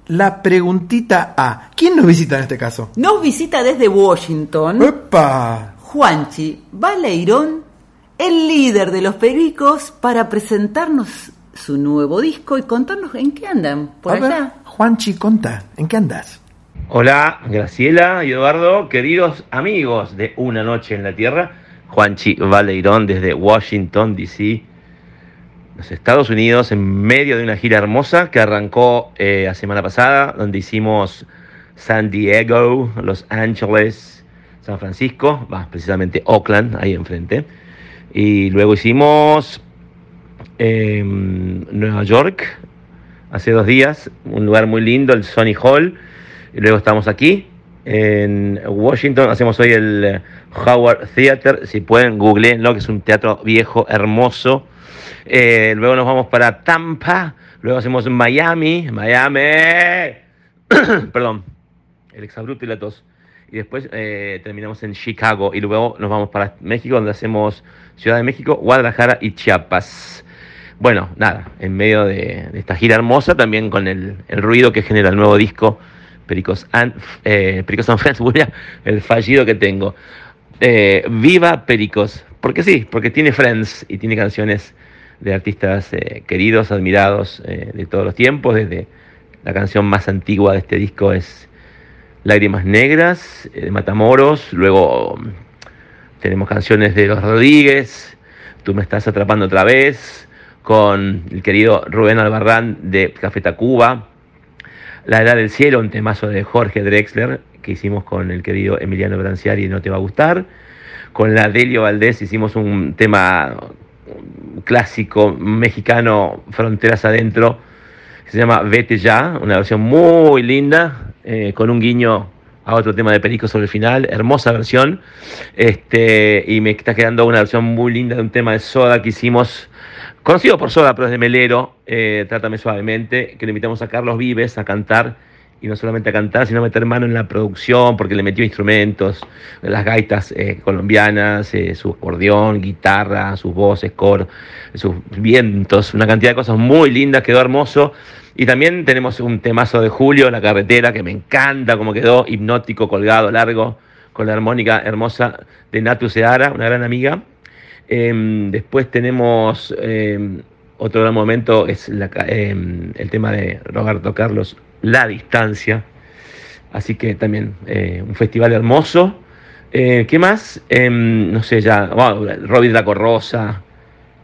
la preguntita A. ¿Quién nos visita en este caso? Nos visita desde Washington ¡Epa! Juanchi Baleirón, el líder de los pericos, para presentarnos su nuevo disco y contarnos en qué andan por A ver. Juanchi, conta, ¿en qué andas? Hola, Graciela y Eduardo, queridos amigos de Una Noche en la Tierra. Juanchi Baleirón desde Washington, D.C., los Estados Unidos, en medio de una gira hermosa que arrancó eh, la semana pasada, donde hicimos San Diego, Los Ángeles, San Francisco, va, precisamente Oakland, ahí enfrente. Y luego hicimos eh, Nueva York, hace dos días, un lugar muy lindo, el Sony Hall. Y luego estamos aquí, en Washington, hacemos hoy el eh, Howard Theater, si pueden, googleenlo, que es un teatro viejo, hermoso. Eh, luego nos vamos para Tampa, luego hacemos Miami, Miami, perdón, el exabrupto y la tos. Y después eh, terminamos en Chicago y luego nos vamos para México, donde hacemos Ciudad de México, Guadalajara y Chiapas. Bueno, nada, en medio de, esta gira hermosa, también con el, ruido que genera el nuevo disco, Pericos and, eh, Pericos and Friends, el fallido que tengo. Eh, viva Pericos, porque sí, porque tiene Friends y tiene canciones de artistas queridos, admirados de todos los tiempos, desde la canción más antigua de este disco es Lágrimas Negras, eh, de Matamoros, luego mm, tenemos canciones de Los Rodríguez, Tú me estás atrapando otra vez, con el querido Rubén Albarrán de Café Tacuba, La Edad del Cielo, un temazo de Jorge Drexler, que hicimos con el querido Emiliano Branciari, No Te Va a Gustar, con la Delio Valdés hicimos un tema clásico mexicano, Fronteras Adentro, que se llama Vete Ya, una versión muy linda, eh, con un guiño a otro tema de Perico sobre el final, hermosa versión, este, y me está quedando una versión muy linda de un tema de Soda que hicimos, conocido por Soda, pero es de Melero, eh, Trátame Suavemente, que le invitamos a Carlos Vives a cantar, y no solamente a cantar, sino a meter mano en la producción, porque le metió instrumentos, las gaitas eh, colombianas, su acordeón, guitarra, sus voces, coro, sus vientos, una cantidad de cosas muy lindas, quedó hermoso. Y también tenemos un temazo de Julio, La Carretera, que me encanta cómo quedó, hipnótico, colgado, largo, con la armónica hermosa de Natu Seara, una gran amiga. Em, después tenemos em, otro gran momento es la eh, el tema de Roberto Carlos, La Distancia. Así que también eh, un festival hermoso. Eh, ¿Qué más? No sé, ya. Bueno, Robbie Draco Rosa,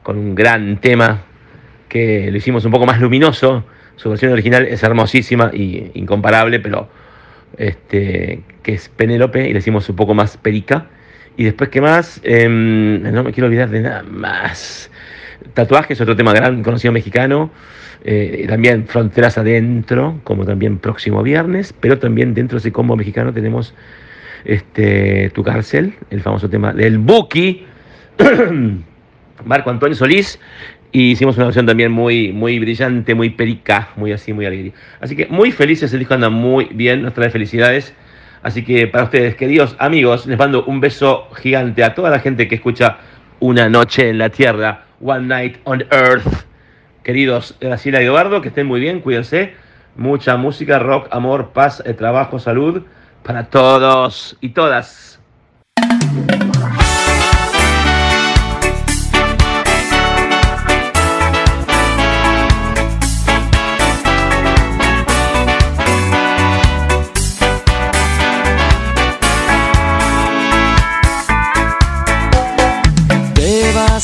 con un gran tema que lo hicimos un poco más luminoso. Su versión original es hermosísima y incomparable, pero este, que es Penélope, y le hicimos un poco más perica. Y después, ¿qué más? Em, no me quiero olvidar de nada más. Tatuaje es otro tema gran, conocido mexicano. Eh, también Fronteras Adentro, como también próximo viernes. Pero también dentro de ese combo mexicano tenemos este, Tu Cárcel, el famoso tema del Buki. Marco Antonio Solís. Y hicimos una versión también muy, muy brillante, muy perica, muy así, muy alegre. Así que muy felices, el disco anda muy bien, nos trae felicidades. Así que para ustedes, queridos amigos, les mando un beso gigante a toda la gente que escucha Una Noche en la Tierra, One Night on Earth. Queridos Graciela y Eduardo, que estén muy bien, cuídense. Mucha música, rock, amor, paz, eh, trabajo, salud para todos y todas.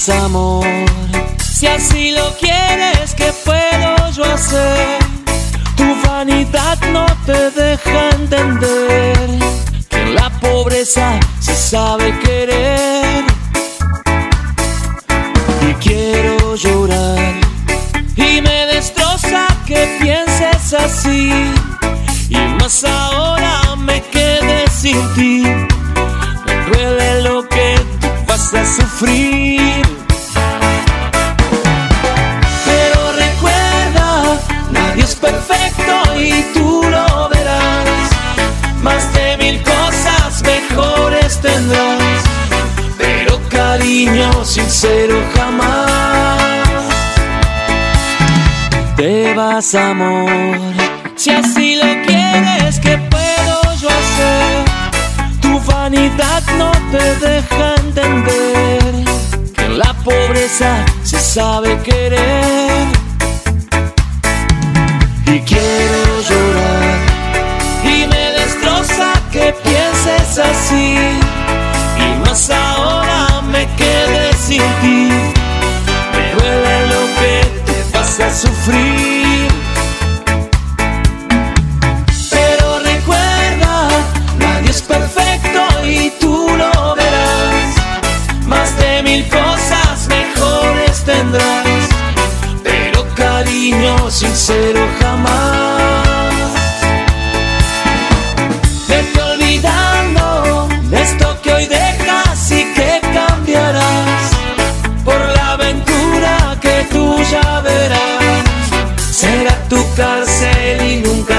Si así lo quieres, ¿qué puedo yo hacer? Tu vanidad no te deja entender que en la pobreza se sabe querer. Y quiero llorar y me destroza que pienses así. Y más ahora me quedé sin ti. Me duele lo que vas a sufrir. Sincero jamás. Te vas amor, si así lo quieres, ¿qué puedo yo hacer? Tu vanidad no te deja entender que en la pobreza se sabe querer. Y quiero llorar y me destroza que pienses así. Pero recuerda, nadie es perfecto y tú lo verás. Más de mil cosas mejores tendrás. Pero cariño sincero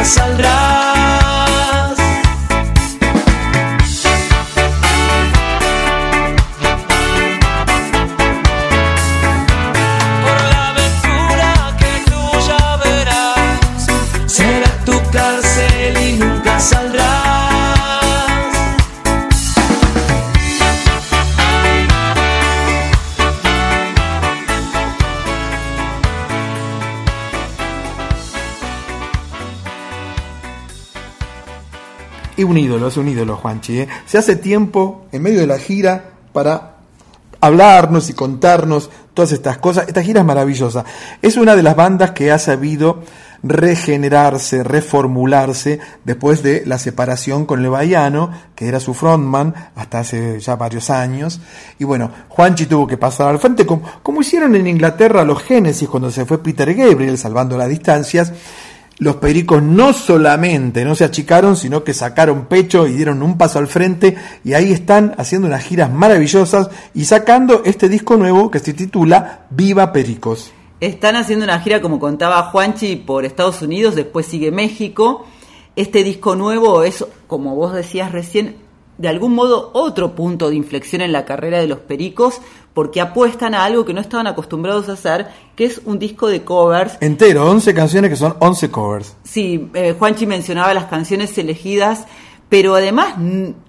y un ídolo, es un ídolo, Juanchi. ¿eh? Se hace tiempo, en medio de la gira, para hablarnos y contarnos todas estas cosas. Esta gira es maravillosa. Es una de las bandas que ha sabido regenerarse, reformularse después de la separación con el Bahiano, que era su frontman hasta hace ya varios años. Y bueno, Juanchi tuvo que pasar al frente, como, como hicieron en Inglaterra los Genesis cuando se fue Peter Gabriel, salvando las distancias. Los pericos no solamente no se achicaron, sino que sacaron pecho y dieron un paso al frente y ahí están haciendo unas giras maravillosas y sacando este disco nuevo que se titula Viva Pericos. Están haciendo una gira, como contaba Juanchi, por Estados Unidos, después sigue México. Este disco nuevo es, como vos decías recién, de algún modo otro punto de inflexión en la carrera de los Pericos, porque apuestan a algo que no estaban acostumbrados a hacer, que es un disco de covers. Entero, 11 canciones que son 11 covers. Sí, eh, Juanchi mencionaba las canciones elegidas, pero además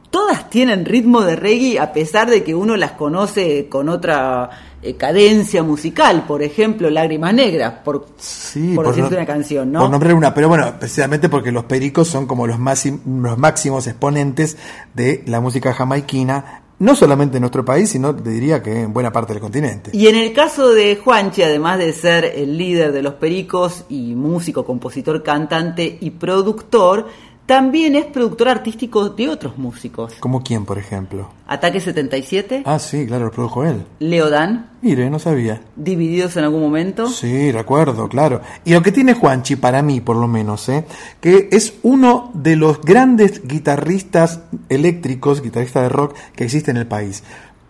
todas tienen ritmo de reggae a pesar de que uno las conoce con otra eh, cadencia musical, por ejemplo, Lágrimas Negras, por, Sí, por, decirte no- una canción, ¿no? Por nombrar una, pero bueno, precisamente porque los pericos son como los, los máximos exponentes de la música jamaiquina, no solamente en nuestro país, sino te diría que en buena parte del continente. Y en el caso de Juanchi, además de ser el líder de los Pericos y músico, compositor, cantante y productor, también es productor artístico de otros músicos. ¿Como quién, por ejemplo? Ataque 77, Ah, sí, claro, lo produjo él. Leodan, Mire, no sabía. Divididos en algún momento. Sí, recuerdo, claro. Y lo que tiene Juanchi, para mí por lo menos, ¿eh? que es uno de los grandes guitarristas eléctricos, guitarristas de rock que existe en el país.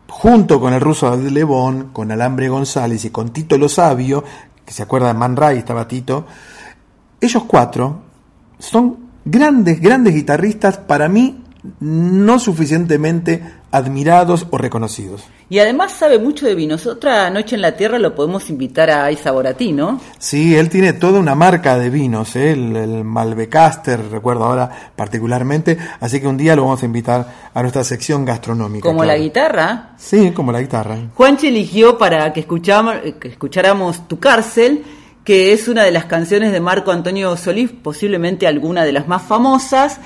Junto con el ruso David Lebón, con Alambre González y con Tito Lo Sabio, que se acuerda de Man Ray, estaba Tito, ellos cuatro son grandes, grandes guitarristas, para mí no suficientemente admirados o reconocidos. Y además sabe mucho de vinos. Otra noche en la tierra lo podemos invitar a Isa Boratí, ¿no? Sí, él tiene toda una marca de vinos, ¿eh? el, el Malbecaster, recuerdo ahora particularmente, así que un día lo vamos a invitar a nuestra sección gastronómica. Como la guitarra. Sí, como la guitarra. Juanchi eligió para que, escuchamos, que escucháramos Tu cárcel, que es una de las canciones de Marco Antonio Solís, posiblemente alguna de las más famosas.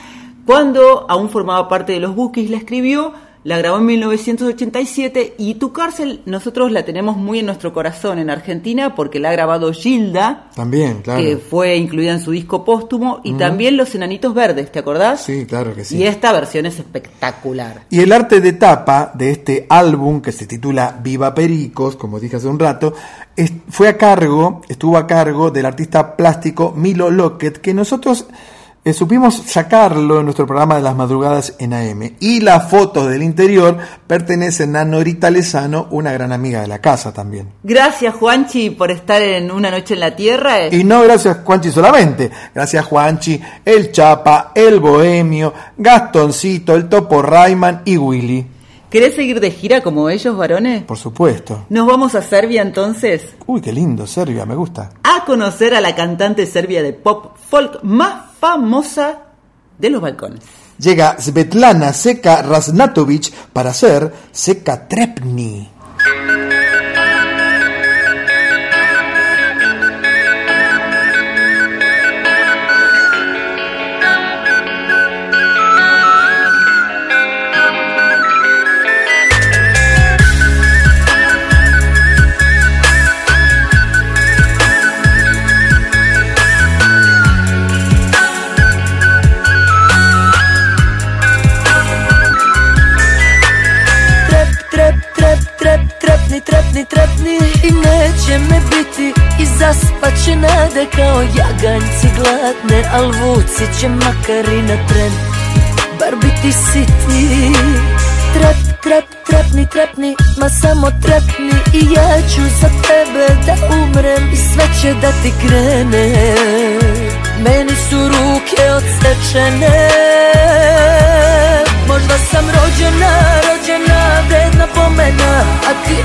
Cuando aún formaba parte de los Bookies, la escribió, la grabó en 1987 y Tu cárcel nosotros la tenemos muy en nuestro corazón en Argentina porque la ha grabado Gilda, También, claro. que fue incluida en su disco póstumo, y también Los Enanitos Verdes, ¿te acordás? Sí, claro que sí. Y esta versión es espectacular. Y el arte de tapa de este álbum que se titula Viva Pericos, como dije hace un rato, fue a cargo, estuvo a cargo del artista plástico Milo Lockett, que nosotros eh, supimos sacarlo en nuestro programa de las madrugadas en AM. Y las fotos del interior pertenecen a Norita Lezano, una gran amiga de la casa también. Gracias Juanchi por estar en Una Noche en la Tierra. Y no gracias Juanchi solamente, gracias Juanchi, el Chapa, el Bohemio, Gastoncito, el Topo Rayman y Willy. ¿Querés seguir de gira como ellos, varones? Por supuesto. Nos vamos a Serbia entonces Uy, qué lindo, Serbia, me gusta. a conocer a la cantante serbia de pop folk más famosa de los balcones. Llega Svetlana Seka Rasnatovic para hacer Seka Trepni. I neće me biti. I zaspat će nade kao jaganjci gladne Al vuci će makari na tren, bar biti siti Trep, trep, trepni, trepni, ma samo trepni. I ja ću za tebe da umrem i sve će da ti krene. Meni su ruke odsečene Možda sam rođena, rođena, vredna pomena A ti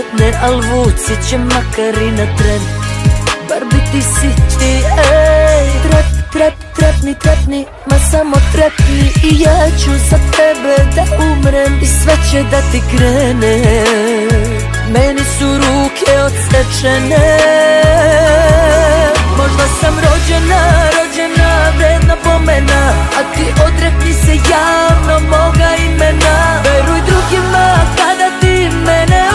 gladne Al vuci će makari na tren, bar biti siti Ej, trep, trep, trepni, trepni, ma samo trepni I ja ću za tebe da umrem i sve će da ti krene. Meni su ruke odsečene Možda sam rođena, rođena, vredna pomena A ti ti se llama moga i mena Pero i drugima kada ti mene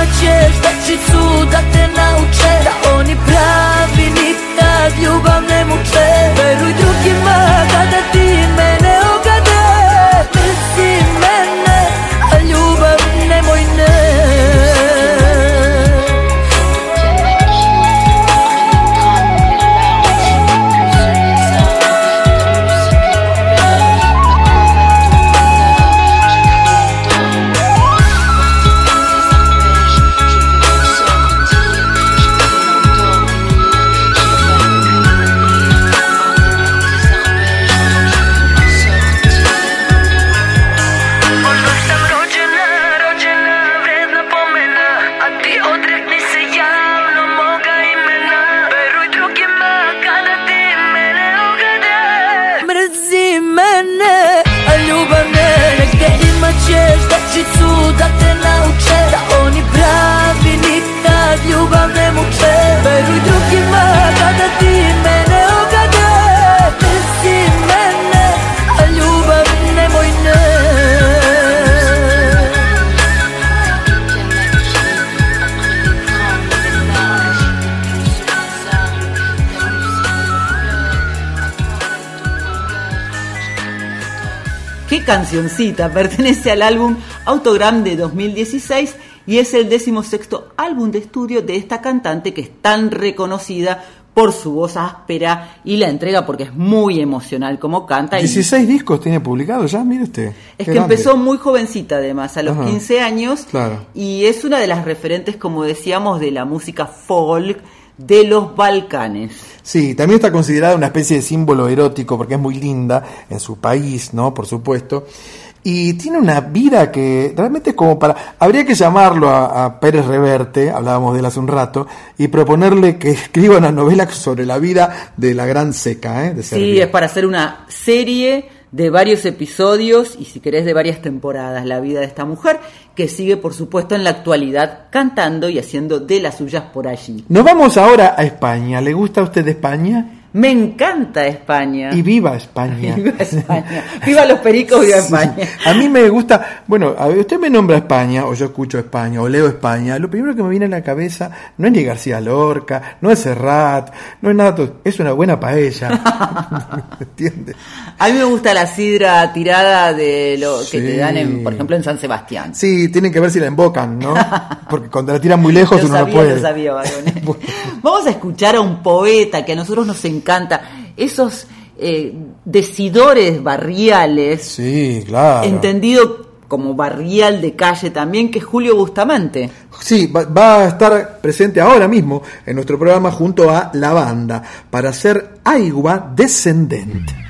Gdje ima ćeš da će su da te nauče Da oni pravi nikad ljubav ne cancioncita, pertenece al álbum Autogram de 2016 y es el decimosexto álbum de estudio de esta cantante que es tan reconocida por su voz áspera y la entrega porque es muy emocional como canta. y- 16 discos tiene publicado ya, mire usted. Es que grande. empezó muy jovencita además, a los Ajá. 15 años, Claro. y es una de las referentes, como decíamos, de la música folk de los Balcanes. Sí, también está considerada una especie de símbolo erótico porque es muy linda en su país, ¿no? Por supuesto. Y tiene una vida que realmente es como para... Habría que llamarlo a, a Pérez Reverte, hablábamos de él hace un rato, y proponerle que escriba una novela sobre la vida de la gran seca, ¿eh? De Sí, es para hacer una serie de varios episodios y si querés de varias temporadas la vida de esta mujer que sigue por supuesto en la actualidad cantando y haciendo de las suyas por allí. Nos vamos ahora a España. ¿Le gusta a usted España? Me encanta España. Y viva España. Viva España. Viva los pericos, viva España. A mí me gusta, bueno, a usted me nombra España, o yo escucho España, o leo España, lo primero que me viene a la cabeza no es ni García Lorca, no es Serrat, no es nada, es una buena paella. ¿Entiende? A mí me gusta la sidra tirada de lo que Sí. te dan, en, por ejemplo, en San Sebastián. Sí, tienen que ver si la embocan, ¿no? Porque cuando la tiran muy lejos Lo uno sabía, no puede. lo sabía. Vamos a escuchar a un poeta que a nosotros nos encanta. Esos eh, decidores barriales, Sí, claro. entendido como barrial de calle también, que es Julio Bustamante. Sí, va, va a estar presente ahora mismo en nuestro programa junto a la banda para hacer Aigua Descendente.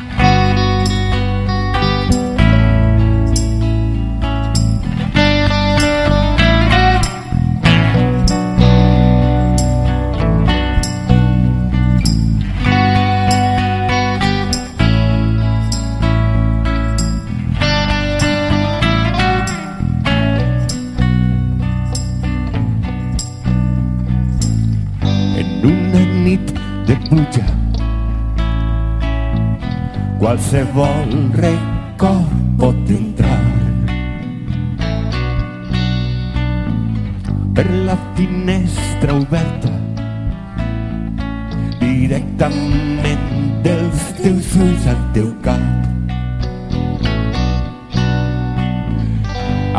Qualsevol record pot entrar. Per la finestra oberta directament dels teus ulls al teu cap.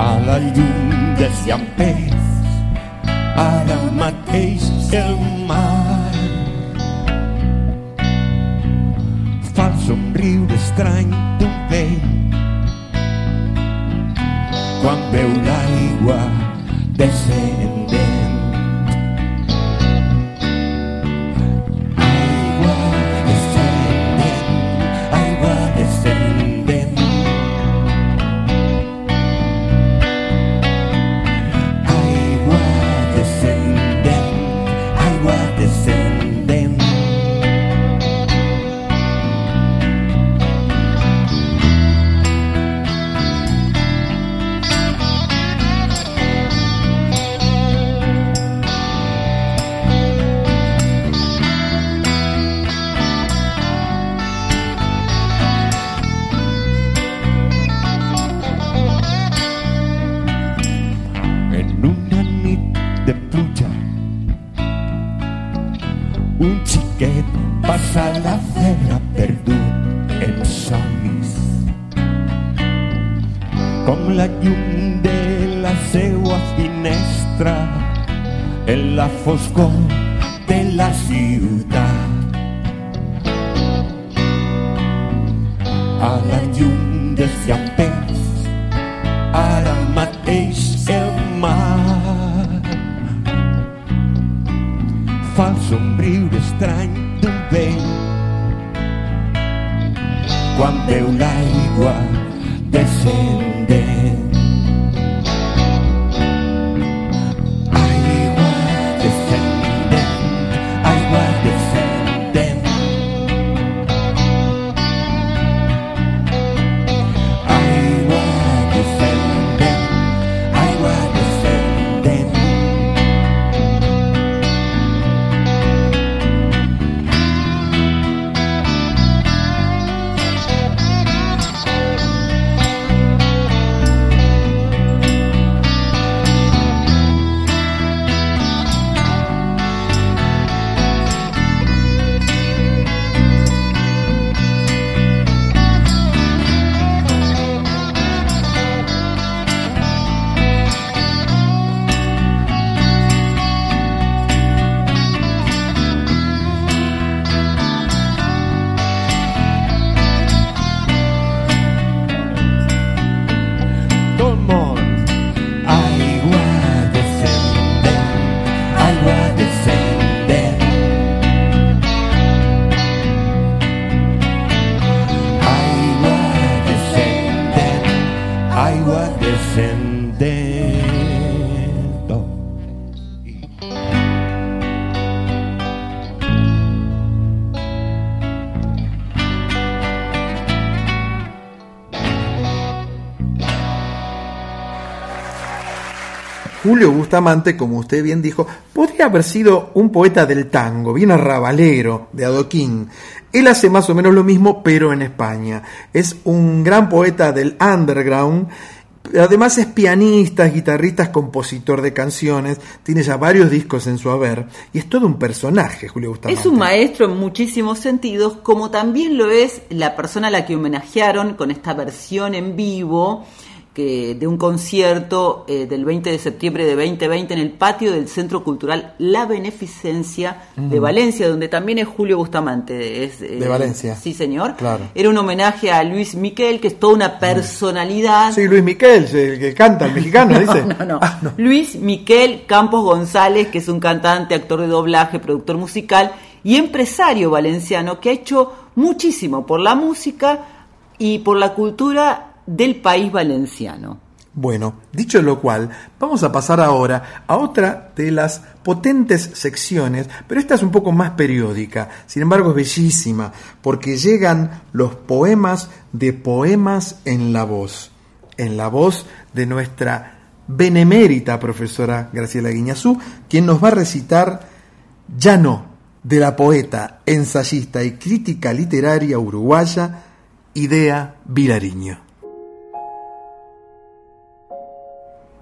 A la llum dels llampers ara mateix el mar estranho também quando eu na água descer. Foscor de la ciutat. A la llum dels llampers, ara mateix el mar fa el somriure estrany d'un vell quan veu l'aigua descendent. Julio Bustamante, como usted bien dijo, podría haber sido un poeta del tango, bien arrabalero, de adoquín. Él hace más o menos lo mismo, pero en España. Es un gran poeta del underground. Además es pianista, guitarrista, compositor de canciones, tiene ya varios discos en su haber y es todo un personaje, Julio Bustamante. Es un maestro en muchísimos sentidos, como también lo es la persona a la que homenajearon con esta versión en vivo que de un concierto eh, del 20 de septiembre de 2020 en el patio del Centro Cultural La Beneficencia de. Valencia, donde también es Julio Bustamante. Es, eh, De Valencia. Sí, señor. Claro. Era un homenaje a Luis Miquel, que es toda una personalidad. Sí, Luis Miquel, el que canta, el mexicano, dice. No, no, no. Luis Miquel Campos González, que es un cantante, actor de doblaje, productor musical y empresario valenciano que ha hecho muchísimo por la música y por la cultura del país valenciano. Bueno, dicho lo cual, vamos a pasar ahora a otra de las potentes secciones, pero esta es un poco más periódica, sin embargo es bellísima, porque llegan los poemas de Poemas en la Voz, en la voz de nuestra benemérita profesora Graciela Guiñazú, quien nos va a recitar Ya no, de la poeta, ensayista y crítica literaria uruguaya Idea Vilariño.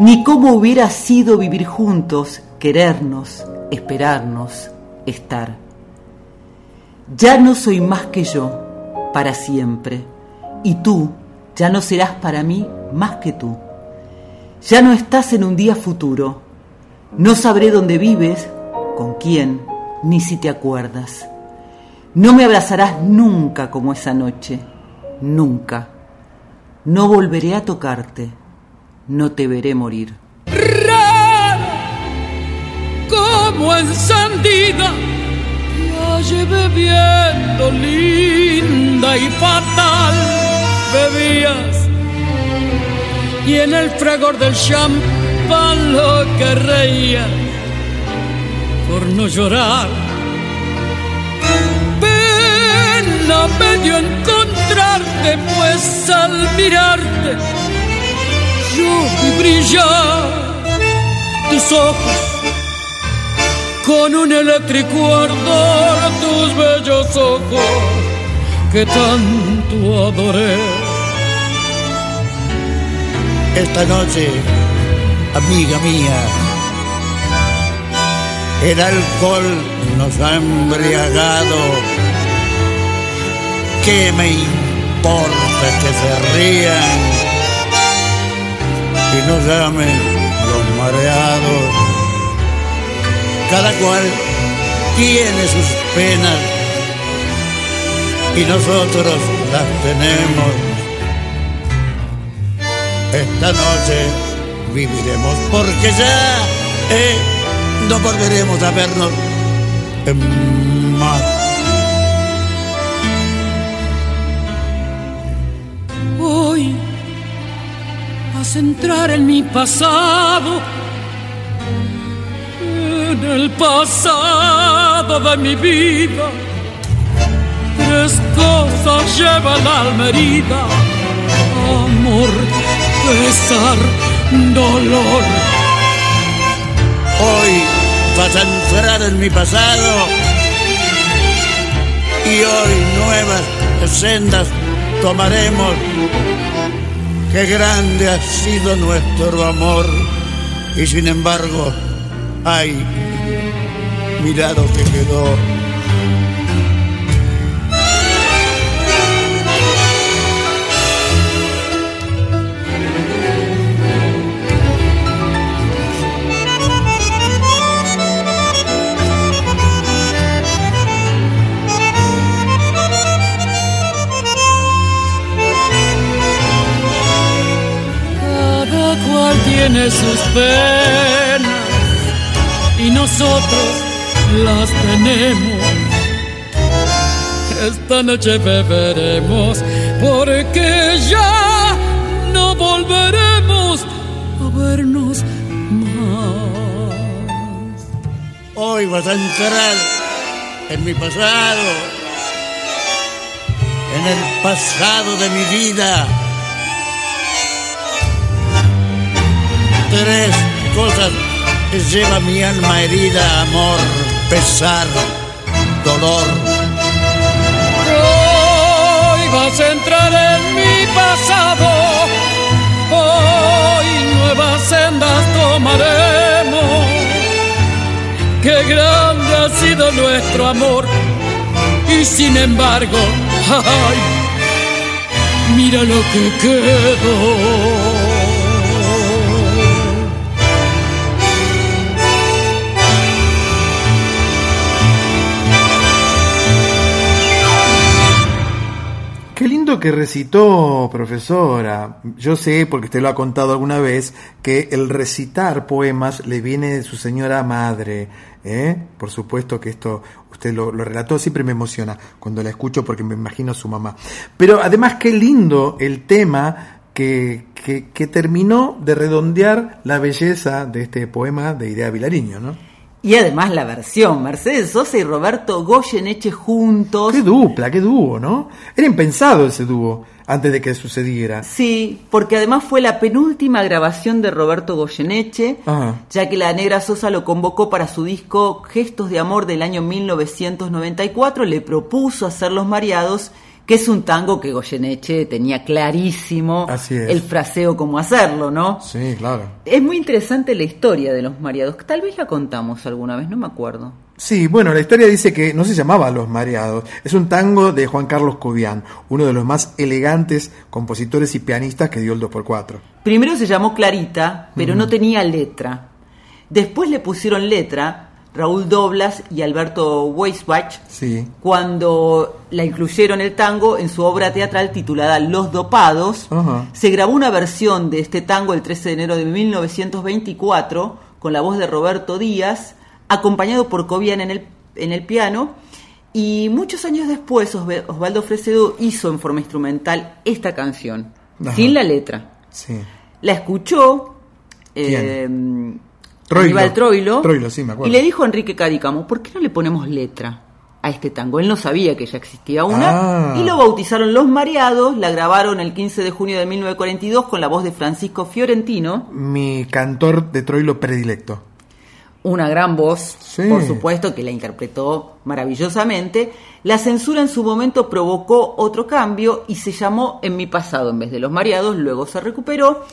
ni cómo hubiera sido vivir juntos, querernos, esperarnos, estar. Ya no soy más que yo, para siempre, y tú ya no serás para mí más que tú. Ya no estás en un día futuro, no sabré dónde vives, con quién, ni si te acuerdas. No me abrazarás nunca como esa noche, nunca. No volveré a tocarte no te veré morir. Rara, como encendida, la llevé viendo linda y fatal. Bebías y en el fragor del champán lo que reías por no llorar. Pena me dio encontrarte, pues al mirarte yo vi brillar tus ojos con un eléctrico ardor tus bellos ojos que tanto adoré. Esta noche, amiga mía, el alcohol nos ha embriagado. ¿Qué me importa que se rían y nos llamen los mareados? Cada cual tiene sus penas y nosotros las tenemos. Esta noche viviremos porque ya eh, no volveremos a vernos en entrar en mi pasado, en el pasado de mi vida. Tres cosas lleva el alma herida, amor, pesar, dolor. Hoy vas a entrar en mi pasado y hoy nuevas sendas tomaremos. Qué grande ha sido nuestro amor y sin embargo, ay, mira lo que quedó. Tiene sus penas y nosotros las tenemos. Esta noche beberemos porque ya no volveremos a vernos más. Hoy vas a entrar en mi pasado, en el pasado de mi vida. Cosas lleva mi alma herida, amor, pesar, dolor. Hoy vas a entrar en mi pasado, hoy nuevas sendas tomaremos. Qué grande ha sido nuestro amor y sin embargo, ay, mira lo que quedó. Que recitó, profesora. Yo sé, porque usted lo ha contado alguna vez, que el recitar poemas le viene de su señora madre. ¿eh? Por supuesto que esto usted lo, lo relató, siempre me emociona cuando la escucho porque me imagino a su mamá. Pero además, qué lindo el tema que, que, que terminó de redondear la belleza de este poema de Idea Vilariño, ¿no? Y además la versión, Mercedes Sosa y Roberto Goyeneche juntos. Qué dupla, qué dúo, ¿no? Era impensado ese dúo antes de que sucediera. Sí, porque además fue la penúltima grabación de Roberto Goyeneche, Ajá. ya que la Negra Sosa lo convocó para su disco Gestos de Amor del año 1994, le propuso hacer Los Mareados, que es un tango que Goyeneche tenía clarísimo el fraseo cómo hacerlo, ¿no? Sí, claro. Es muy interesante la historia de Los Mareados, que tal vez la contamos alguna vez, no me acuerdo. Sí, bueno, la historia dice que no se llamaba Los Mareados. Es un tango de Juan Carlos Cobian, uno de los más elegantes compositores y pianistas que dio el 2x4. Primero se llamó Clarita, pero no tenía letra. Después le pusieron letra Raúl Doblas y Alberto Weisbach Sí. cuando la incluyeron el tango en su obra teatral titulada Los Dopados. Se grabó una versión de este tango el 13 de enero de 1924 con la voz de Roberto Díaz, acompañado por Cobian en el, en el piano. Y muchos años después Osvaldo Fresedo hizo en forma instrumental esta canción, sin la letra. Sí. La escuchó ¿Quién? eh, Troilo. Aníbal Troilo, Troilo, sí, me acuerdo. y le dijo a Enrique Cadícamo, ¿por qué no le ponemos letra? a este tango. Él no sabía que ya existía una Ah. y lo bautizaron Los Mareados, la grabaron el 15 de junio de 1942 con la voz de Francisco Fiorentino, Mi cantor de Troilo predilecto. una gran voz, Sí. por supuesto, que la interpretó maravillosamente. La censura en su momento provocó otro cambio y se llamó En mi pasado en vez de Los Mareados, luego se recuperó.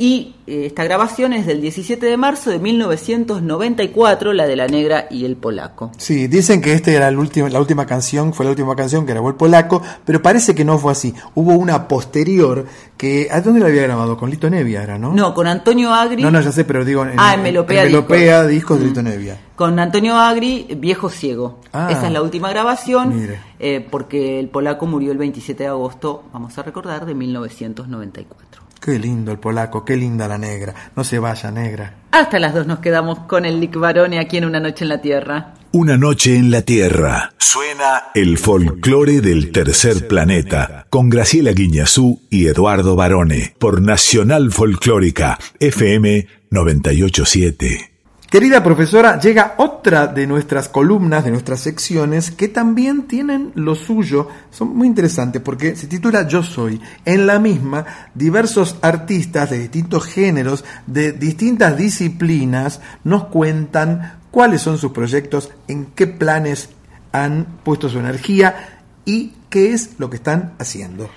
Y eh, esta grabación es del 17 de marzo de 1994, la de la negra y el polaco. Sí, dicen que esta era el último- la última canción, fue la última canción que grabó el polaco, pero parece que no fue así. Hubo una posterior que... ¿A dónde la había grabado? Con Lito Nevia era, ¿no? No, con Antonio Agri. No, no, ya sé, pero digo... En, Ah, en Melopea en Melopea Discos. discos de Lito Nevia. Con Antonio Agri, Viejo Ciego. Ah. Esa es la última grabación, Mire. eh, porque el polaco murió el 27 de agosto, vamos a recordar, de 1994. Qué lindo el polaco, qué linda la negra. No se vaya, negra. Hasta las dos nos quedamos con el Lick Barone aquí en Una Noche en la Tierra. Una noche en la Tierra. Suena el folclore del tercer planeta con Graciela Guiñazú y Eduardo Barone por Nacional Folclórica FM 987. Querida profesora, llega otra de nuestras columnas, de nuestras secciones, que también tienen lo suyo. Son muy interesantes porque se titula Yo Soy. En la misma, diversos artistas de distintos géneros, de distintas disciplinas, nos cuentan cuáles son sus proyectos, en qué planes han puesto su energía y qué es lo que están haciendo.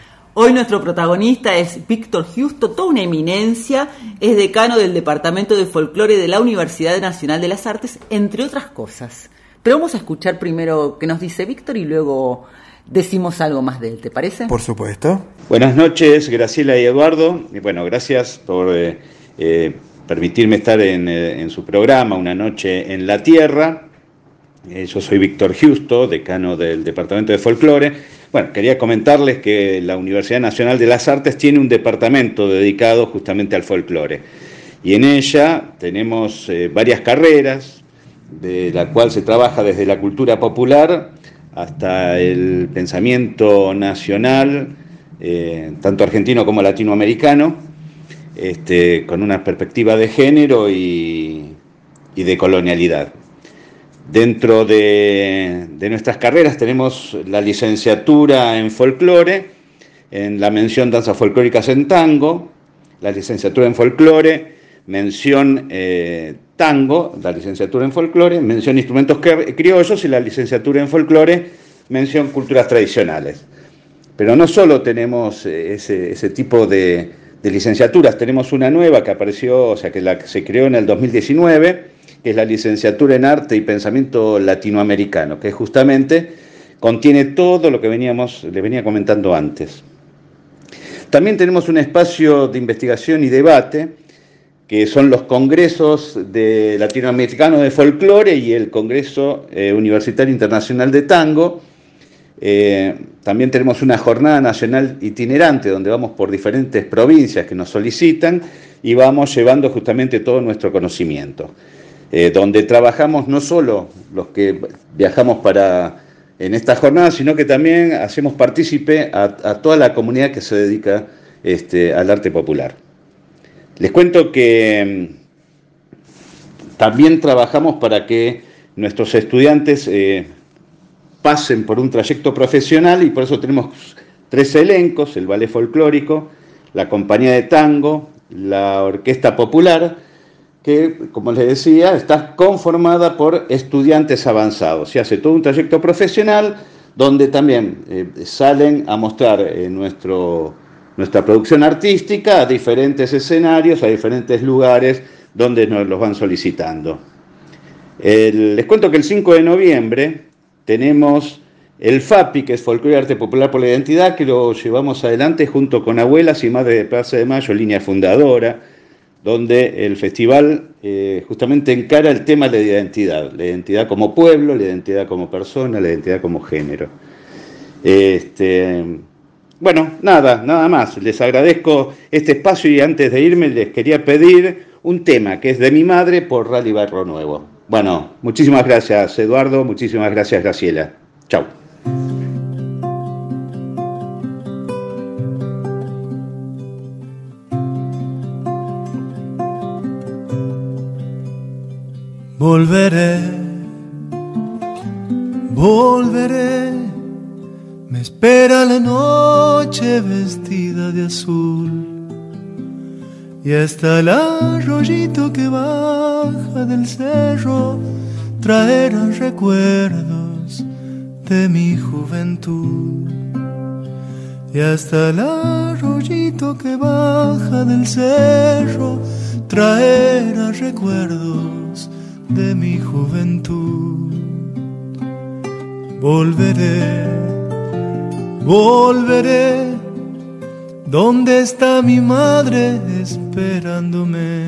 Hoy nuestro protagonista es Víctor Justo, toda una eminencia, es decano del Departamento de Folclore de la Universidad Nacional de las Artes, entre otras cosas. Pero vamos a escuchar primero qué nos dice Víctor y luego decimos algo más de él, ¿te parece? Por supuesto. Buenas noches, Graciela y Eduardo. Y bueno, gracias por eh, eh, permitirme estar en, eh, en su programa, Una Noche en la Tierra. Eh, yo soy Víctor Justo, decano del Departamento de Folclore. Bueno, quería comentarles que la Universidad Nacional de las Artes tiene un departamento dedicado justamente al folclore. Y en ella tenemos eh, varias carreras, de la cual se trabaja desde la cultura popular hasta el pensamiento nacional, eh, tanto argentino como latinoamericano, este, con una perspectiva de género y, y de colonialidad. Dentro de, nuestras carreras tenemos la licenciatura en folclore, en la mención danzas folclóricas en tango, la licenciatura en folclore, mención eh, tango, la licenciatura en folclore, mención instrumentos cri- criollos y la licenciatura en folclore, mención culturas tradicionales. Pero no solo tenemos eh, ese, ese tipo de, de licenciaturas, tenemos una nueva que apareció, o sea, que la que se creó en el 2019, que es la licenciatura en arte y pensamiento latinoamericano, que justamente contiene todo lo que veníamos, les venía comentando antes. También tenemos un espacio de investigación y debate, que son los congresos de latinoamericanos de folclore y el Congreso eh, Universitario Internacional de Tango. Eh, también tenemos una jornada nacional itinerante donde vamos por diferentes provincias que nos solicitan y vamos llevando justamente todo nuestro conocimiento. Eh, donde trabajamos no solo los que viajamos para en esta jornada, sino que también hacemos partícipe a, toda la comunidad que se dedica este, al arte popular. Les cuento que mm, también trabajamos para que nuestros estudiantes eh, pasen por un trayecto profesional y por eso tenemos tres elencos, el ballet folclórico, la compañía de tango, la orquesta popular, que, como les decía, está conformada por estudiantes avanzados. Se hace todo un trayecto profesional donde también eh, salen a mostrar eh, nuestra producción artística a diferentes escenarios, a diferentes lugares donde nos los van solicitando. Les cuento que el 5 de noviembre tenemos el FAPI, que es Folclore y Arte Popular por la Identidad, que lo llevamos adelante junto con Abuelas y Madres de Plaza de Mayo, línea fundadora, donde el festival eh, justamente encara el tema de la identidad, la identidad como pueblo, la identidad como persona, la identidad como género. Este, bueno, nada, nada más. Les agradezco este espacio y antes de irme les quería pedir un tema que es de mi madre por Rally Barro Nuevo. Bueno, muchísimas gracias Eduardo, muchísimas gracias Graciela. Chau. Volveré, Volveré, me espera la noche vestida de azul. Y hasta el arroyito que baja del cerro traerá recuerdos de mi juventud. Y hasta el arroyito que baja del cerro traerá recuerdos de mi juventud. Volveré, volveré, ¿dónde está mi madre esperándome?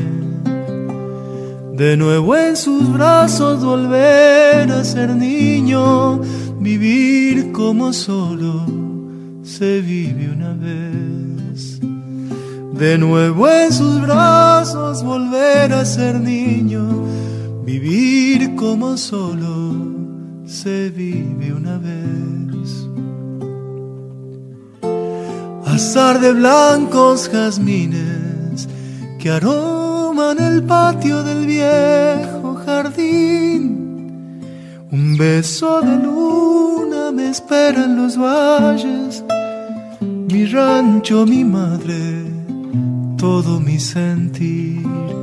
De nuevo en sus brazos volver a ser niño, vivir como solo se vive una vez. De nuevo en sus brazos volver a ser niño, vivir como solo se vive una vez. Azar de blancos jazmines que aroman el patio del viejo jardín. Un beso de luna me espera en los valles, mi rancho, mi madre, todo mi sentir.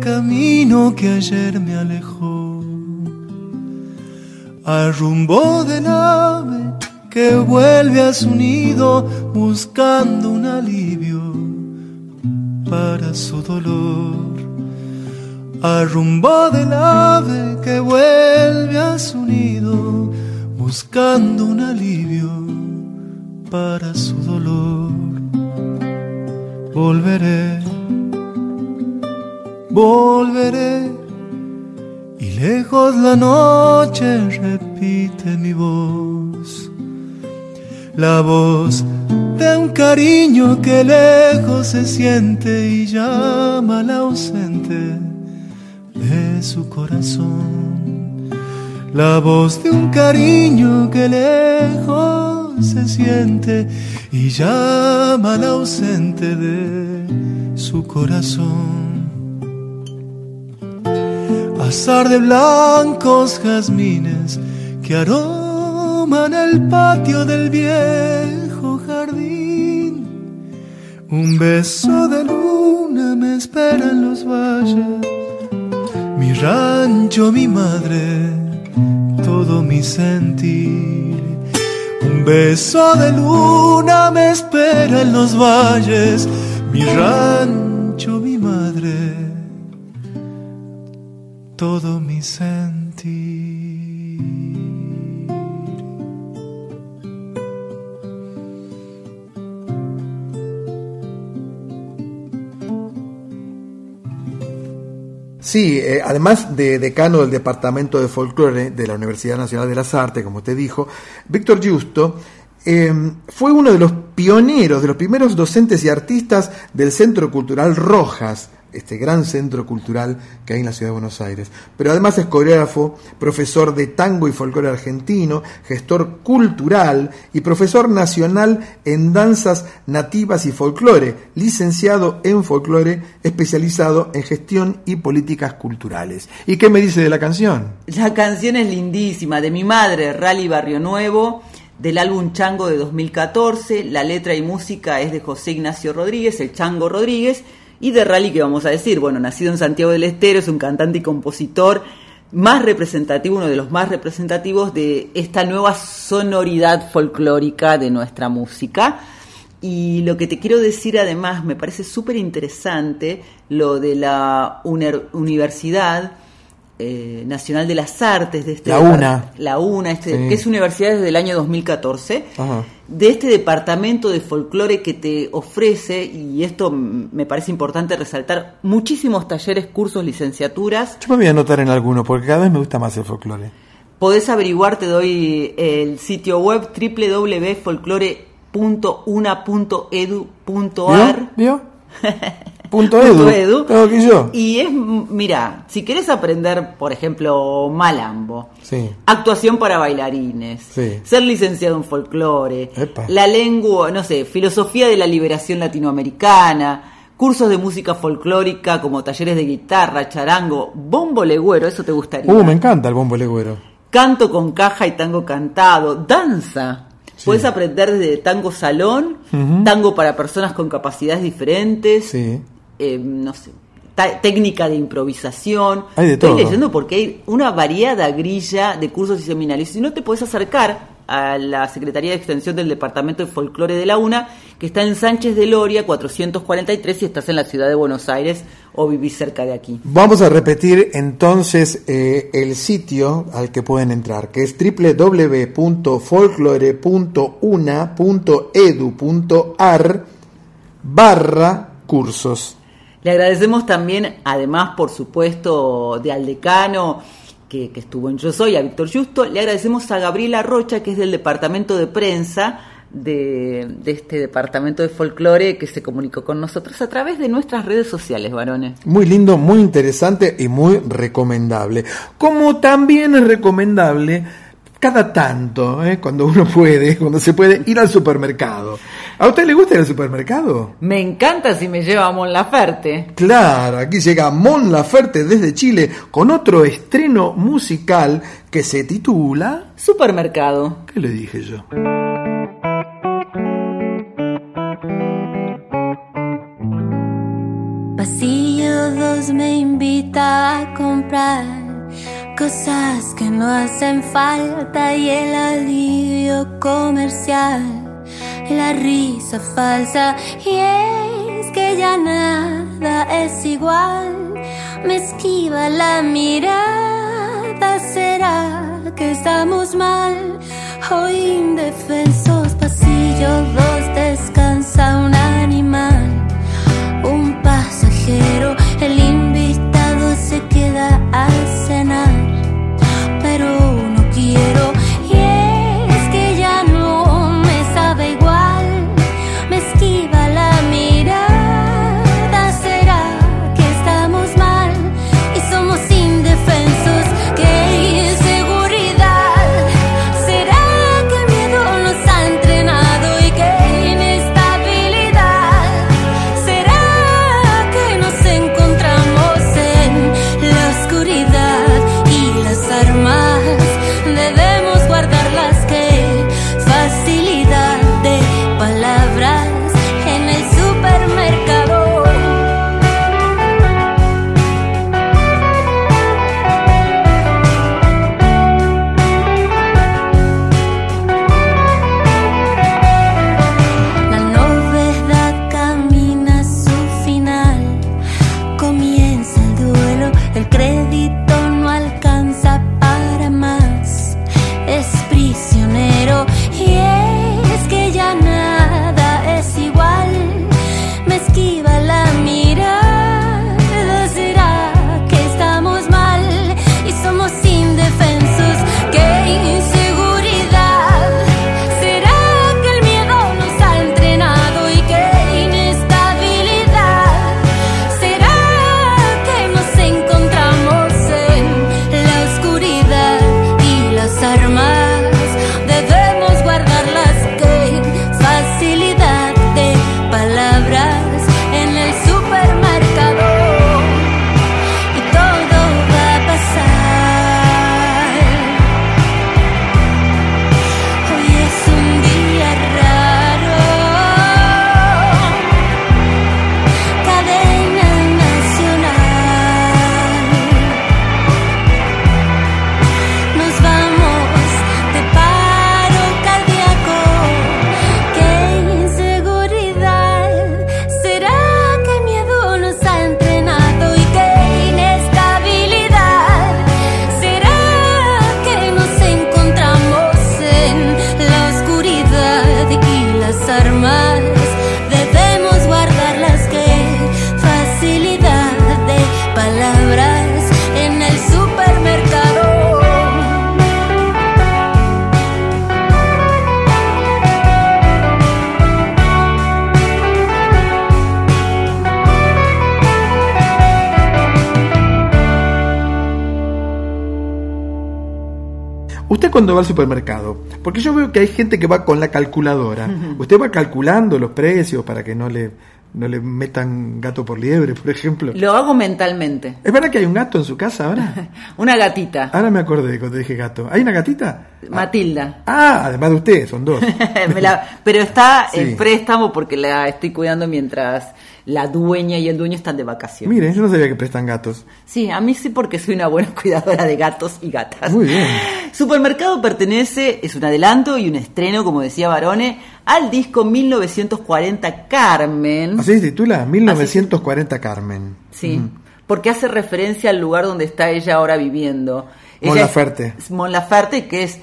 Camino que ayer me alejó, al rumbo del ave que vuelve a su nido buscando un alivio para su dolor. Al rumbo del ave que vuelve a su nido buscando un alivio para su dolor. Volveré, volveré, y lejos la noche repite mi voz. La voz de un cariño que lejos se siente y llama al ausente de su corazón. La voz de un cariño que lejos se siente y llama al ausente de su corazón. De blancos jazmines que aroman el patio del viejo jardín. Un beso de luna me espera en los valles. Mi rancho, mi madre, todo mi sentir. Un beso de luna me espera en los valles, mi rancho, todo mi sentir. Sí, eh, además de decano del Departamento de Folclore de la Universidad Nacional de las Artes, como te dijo, Víctor Giusto eh, fue uno de los pioneros, de los primeros docentes y artistas del Centro Cultural Rojas, este gran centro cultural que hay en la ciudad de Buenos Aires. Pero además es coreógrafo, profesor de tango y folclore argentino, gestor cultural y profesor nacional en danzas nativas y folclore, licenciado en folclore, especializado en gestión y políticas culturales. ¿Y qué me dice de la canción? La canción es lindísima, de mi madre, Rally Barrio Nuevo, del álbum Chango de 2014. La letra y música es de José Ignacio Rodríguez, el Chango Rodríguez, y de Rally, que vamos a decir? Bueno, nacido en Santiago del Estero, es un cantante y compositor más representativo, uno de los más representativos de esta nueva sonoridad folclórica de nuestra música. Y lo que te quiero decir además, me parece súper interesante lo de la universidad eh, Nacional de las Artes de este La UNA. la UNA, este, Sí. que es universidad desde el año 2014, Ajá. de este departamento de folclore que te ofrece, y esto me parece importante resaltar, muchísimos talleres, cursos, licenciaturas. Yo me voy a anotar en alguno porque cada vez me gusta más el folclore. Podés averiguar, te doy el sitio web www.folclore.una.edu.ar. ¿Vio? Punto Punto edu. edu. Tengo que yo. Y es, mira, si querés aprender, por ejemplo, malambo, Sí. actuación para bailarines, Sí. ser licenciado en folclore, Epa. la lengua, no sé, filosofía de la liberación latinoamericana, cursos de música folclórica como talleres de guitarra, charango, bombo legüero, eso te gustaría. Uh, me encanta el bombo legüero. Canto con caja y tango cantado, danza. Puedes aprender desde tango salón, tango para personas con capacidades diferentes, Sí. Eh, no sé, técnica de improvisación. Hay de Estoy todo. leyendo porque hay una variada grilla de cursos y seminarios. Si no te puedes acercar a la Secretaría de Extensión del Departamento de Folclore de la UNA, que está en Sánchez de Loria 443 si estás en la ciudad de Buenos Aires o vivís cerca de aquí. Vamos a repetir entonces eh, el sitio al que pueden entrar, que es www.folklore.una.edu.ar barra cursos. Le agradecemos también, además, por supuesto, de al decano que, que estuvo en Yo Soy, a Víctor Justo, le agradecemos a Gabriela Rocha, que es del departamento de prensa de, de este departamento de folclore, que se comunicó con nosotros a través de nuestras redes sociales, varones. Muy lindo, muy interesante y muy recomendable. Como también es recomendable cada tanto, ¿eh? cuando uno puede, cuando se puede, ir al supermercado. ¿A usted le gusta ir al supermercado? Me encanta si me lleva a Mon Laferte. Claro, aquí llega Mon Laferte desde Chile con otro estreno musical que se titula Supermercado. ¿Qué le dije yo? Pasillo 2 me invita a comprar cosas que no hacen falta y el alivio comercial, la risa falsa y es que ya nada es igual. Me esquiva la mirada, será que estamos mal o indefensos. Pasillo 2 descansa un animal un pasajero, el invitado se queda a cenar, al supermercado? Porque yo veo que hay gente que va con la calculadora. Usted va calculando los precios para que no le, no le metan gato por liebre, por ejemplo. Lo hago mentalmente. ¿Es verdad que hay un gato en su casa ahora? Una gatita, Ahora me acordé cuando dije gato. ¿Hay una gatita? Matilda. Ah, además de usted, son dos. Me la- pero está Sí. en préstamo porque la estoy cuidando mientras la dueña y el dueño están de vacaciones. Miren, yo no sabía que prestan gatos. Sí, a mí sí porque soy una buena cuidadora de gatos y gatas. Muy bien. Supermercado pertenece, es un adelanto y un estreno, como decía Barone, al disco 1940 Carmen. Así se titula 1940 Carmen. Sí, porque hace referencia al lugar donde está ella ahora viviendo. Mon Laferte. es Mon Laferte, que es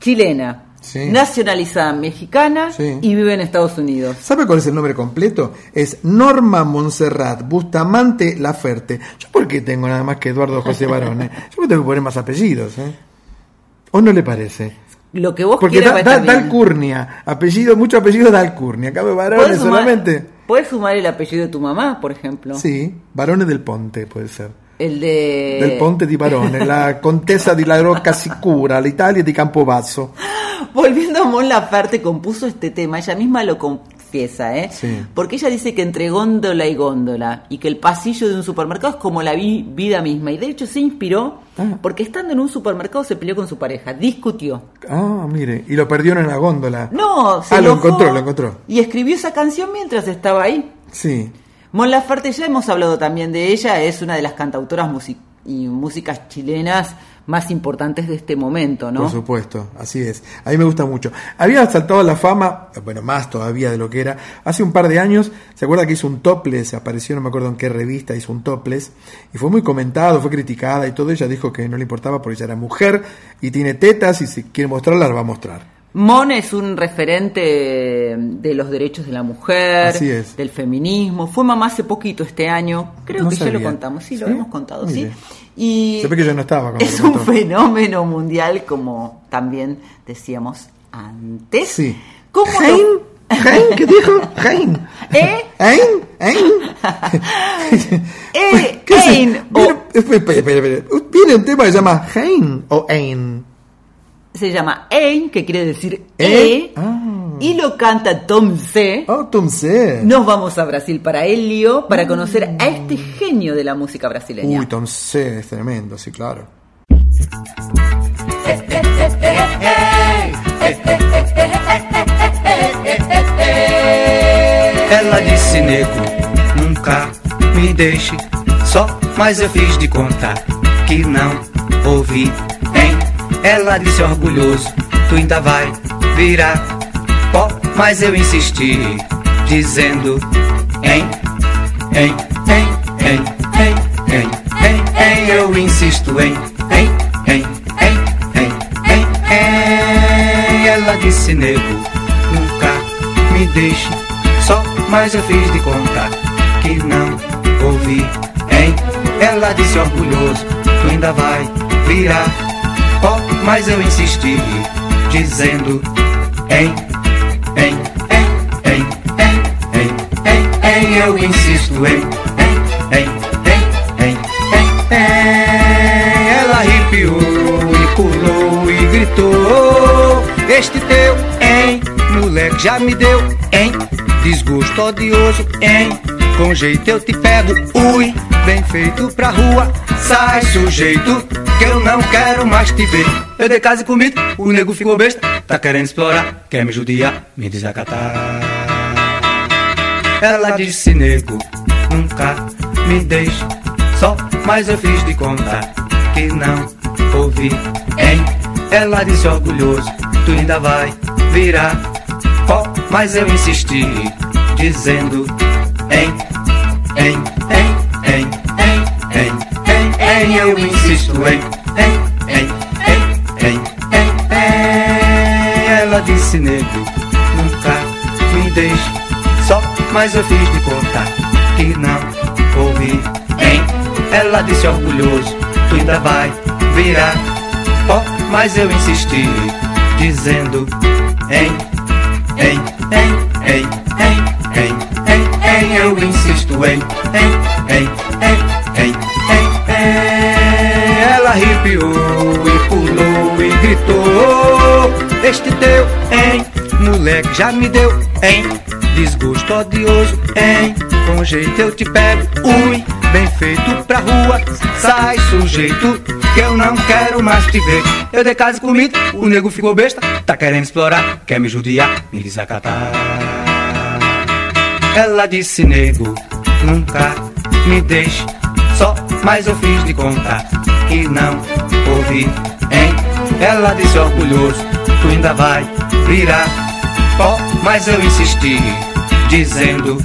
chilena, Sí. nacionalizada mexicana Sí. y vive en Estados Unidos. ¿Sabe cuál es el nombre completo? Es Norma Montserrat Bustamante Laferte. ¿Yo por qué tengo nada más que Eduardo José Barone? Yo me tengo que poner más apellidos, ¿eh? ¿O no le parece? Lo que vos Porque quieras da, da, estar bien. Dalcurnia, apellido, mucho apellido Dalcurnia. Cabe Barone ¿Puedes sumar- solamente. ¿Puedes sumar el apellido de tu mamá, por ejemplo? Sí, Barone del Ponte puede ser. El de... Del Ponte di Barone, la contessa di La Rocca Sicura, l'Italia di Campobasso. Volviendo a Mon Laferte, compuso este tema, ella misma lo confiesa, ¿eh? Sí. Porque ella dice que entre góndola y góndola, y que el pasillo de un supermercado es como la vi- vida misma. Y de hecho se inspiró porque estando en un supermercado se peleó con su pareja, discutió. Ah, mire, y lo perdieron en la góndola. No, se Ah, lo encontró, lo encontró. Y escribió esa canción mientras estaba ahí. Sí. Mon Laferte, ya hemos hablado también de ella, es una de las cantautoras y músicas chilenas más importantes de este momento, ¿no? Por supuesto, así es. A mí me gusta mucho. Había saltado la fama, bueno, más todavía de lo que era, hace un par de años, ¿se acuerda que hizo un topless? Apareció, no me acuerdo en qué revista, hizo un topless, y fue muy comentado, fue criticada y todo. Ella dijo que no le importaba porque ella era mujer y tiene tetas y si quiere mostrarlas, las va a mostrar. Mon es un referente de los derechos de la mujer, del feminismo. Fue mamá hace poquito este año, creo No que ya lo contamos, sí, lo ¿Sí? hemos contado, Mire. sí. Y que yo no estaba es un fenómeno mundial, como también decíamos antes. Sí. ¿Cómo ¿Hein? ¿Hein? ¿Qué dijo? ¿Hein? ¿Eh? ¿Hein? ¿Hein? Eh, ¿Qué es? Ein, Viene, un tema que se llama Hein o Ein. Se llama Ein, que quiere decir. E, y lo canta Tom C. Oh, Tom C. Nos vamos a Brasil para Helio para conocer a este genio de la música brasileña. Uy, Tom C es tremendo, sí, claro. Ela disse, nego, nunca me deixe só, mas eu fiz de conta que não ouvi, hein? Ela disse orgulhoso, tu ainda vai virar pó, mas eu insisti, dizendo, hein, hein, hein, hein, hein, hein, hein, hein, eu insisto, hein, hein, hein, hein, hein, hein, hein. Ela disse, nego, nunca me deixe só, mas eu fiz de conta que não ouvi, hein? Ela disse orgulhoso, tu ainda vai virar pó, mas eu insisti, dizendo, hein, hein, hein, hein, hein, hein, hein, hein, eu insisto, hein, hein, hein, hein, hein, hein. Ela arrepiou e pulou e gritou, este teu, hein, moleque já me deu, hein, desgosto odioso, hein, com jeito eu te pego, ui, bem feito pra rua, sai sujeito, que eu não quero mais te ver. Eu dei casa e comida, o nego ficou besta, tá querendo explorar, quer me judiar, me desacatar. Ela disse, nego, nunca me deixe só, mas eu fiz de conta que não ouvi, hein? Ela disse orgulhoso, tu ainda vai virar pó, mas eu insisti, dizendo, hein, hein, hein, hein, eu insisto, hein, hein, hein, hein, hein, hein. Ela disse, nego, nunca me deixe só, mas eu fiz de conta que não ouvi, hein? Ela disse orgulhoso, tu ainda vai virar pó, mas eu insisti, dizendo, hein, hein, hein, hein, hein, hein, hein, eu insisto, hein, hein, hein, hein, hein. Ela arrepiou e pulou e gritou: Este teu, hein? Moleque já me deu, hein? Desgosto odioso, hein? Com jeito eu te pego, ui, bem feito pra rua. Sai, sujeito, que eu não quero mais te ver. Eu dei casa comida, o nego ficou besta, tá querendo explorar, quer me judiar, me desacatar. Ela disse, nego, nunca me deixe só, mas eu fiz de contar que não ouvi, hein? Ela disse orgulhoso, tu ainda vai virar pó, mas eu insisti, dizendo,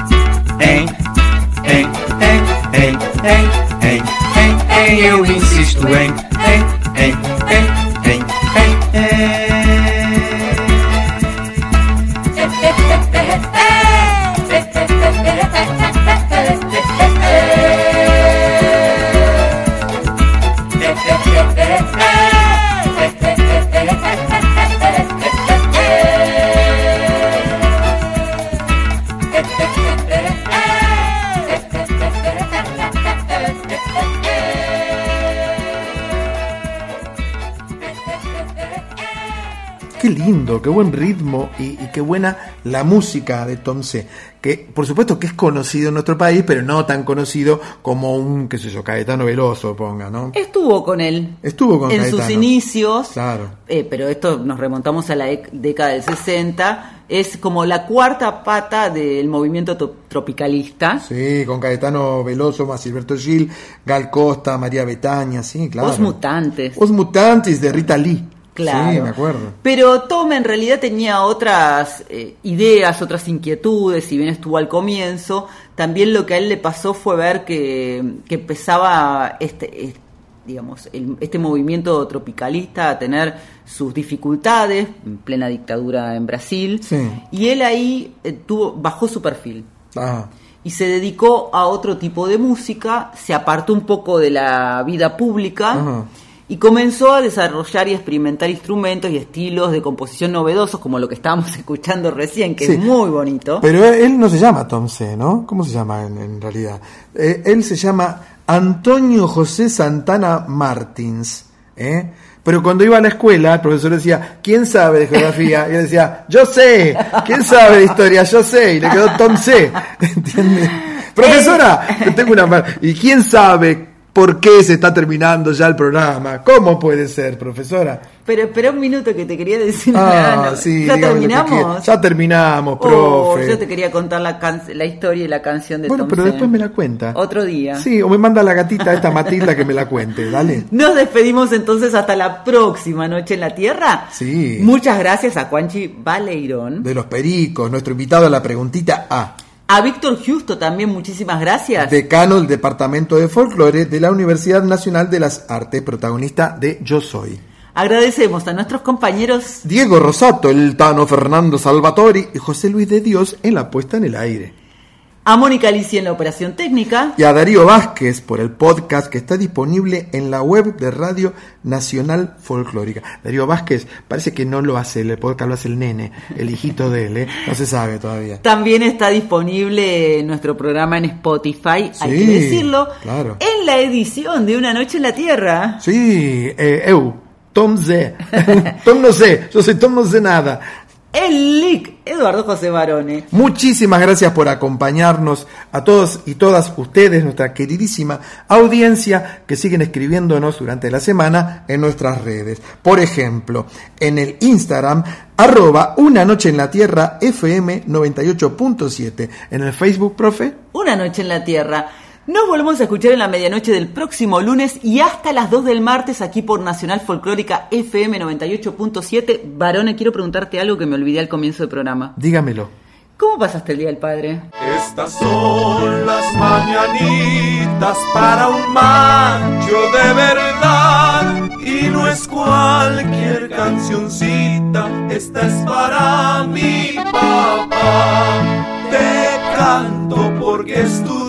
hein, hein, hein, hein, hein, hein, hein, hein, eu insisto, hein, hein, hein, hein, hein, hein, hein. Lindo, qué buen ritmo y, y qué buena la música de Tom C. Que por supuesto que es conocido en nuestro país, pero no tan conocido como un, qué sé yo, Caetano Veloso, ponga, ¿no? Estuvo con él. Estuvo con en Caetano. sus inicios, Claro. eh, pero esto nos remontamos a la década del 60, es como la cuarta pata del movimiento to- tropicalista. Sí, con Caetano Veloso, más Silberto Gil, Gal Costa, María Betania, sí, claro. Os Mutantes. Os Mutantes de Rita Lee. Claro. Sí, me acuerdo. Pero Tom en realidad tenía otras eh, ideas, otras inquietudes, si bien estuvo al comienzo, también lo que a él le pasó fue ver que, que empezaba este, eh, digamos, el- este movimiento tropicalista a tener sus dificultades, en plena dictadura en Brasil, Sí. y él ahí eh, tuvo, bajó su perfil Ah, y se dedicó a otro tipo de música, se apartó un poco de la vida pública. Y comenzó a desarrollar y experimentar instrumentos y estilos de composición novedosos como lo que estábamos escuchando recién, que Sí. es muy bonito. Pero él no se llama Tom C, ¿no? ¿Cómo se llama en, en realidad? Eh, él se llama Antonio José Santana Martins, ¿eh? Pero cuando iba a la escuela, el profesor decía, ¿quién sabe de geografía? Y él decía, yo sé, ¿quién sabe de historia? Yo sé, y le quedó Tom C, ¿entiendes? Profesora, yo tengo una... ¿Y quién sabe por qué se está terminando ya el programa? ¿Cómo puede ser, profesora? Pero espera un minuto que te quería decir Ah, algo. sí, ¿Ya terminamos? Ya terminamos, Oh, profe. yo te quería contar la, can- la historia y la canción de Bueno, Tom pero después me la cuenta. Otro día. Sí, o me manda la gatita esta Matilda que me la cuente, dale. Nos despedimos entonces hasta la próxima noche en la Tierra. Sí. Muchas gracias a Juanchi Baleirón. De los pericos, nuestro invitado a la preguntita A. A Víctor Justo también muchísimas gracias. Decano del Departamento de Folclore de la Universidad Nacional de las Artes, protagonista de Yo Soy. Agradecemos a nuestros compañeros Diego Rosato, el Tano Fernando Salvatori y José Luis de Dios en la puesta en el aire. A Mónica Alicia en la operación técnica. Y a Darío Vázquez por el podcast que está disponible en la web de Radio Nacional Folclórica. Darío Vázquez parece que no lo hace, el podcast lo hace el nene, el hijito de él, ¿eh? no se sabe todavía. También está disponible nuestro programa en Spotify, hay que decirlo, claro. en la edición de Una Noche en la Tierra. Sí, eh, eu, Tom Z. Tom no sé, yo soy Tom no sé nada. El LIC, Eduardo José Barone. Muchísimas gracias por acompañarnos a todos y todas ustedes, nuestra queridísima audiencia que siguen escribiéndonos durante la semana en nuestras redes. Por ejemplo, en el Instagram, arroba una noche en la tierra FM 98.7. En el Facebook, profe. Una Noche en la Tierra. Nos volvemos a escuchar en la medianoche del próximo lunes y hasta las 2 del martes aquí por Nacional Folclórica FM 98.7. Barone, quiero preguntarte algo que me olvidé al comienzo del programa. Dígamelo. ¿Cómo pasaste el Día del Padre? Estas son las mañanitas para un macho de verdad y no es cualquier cancioncita, esta es para mi papá. Te canto porque es tu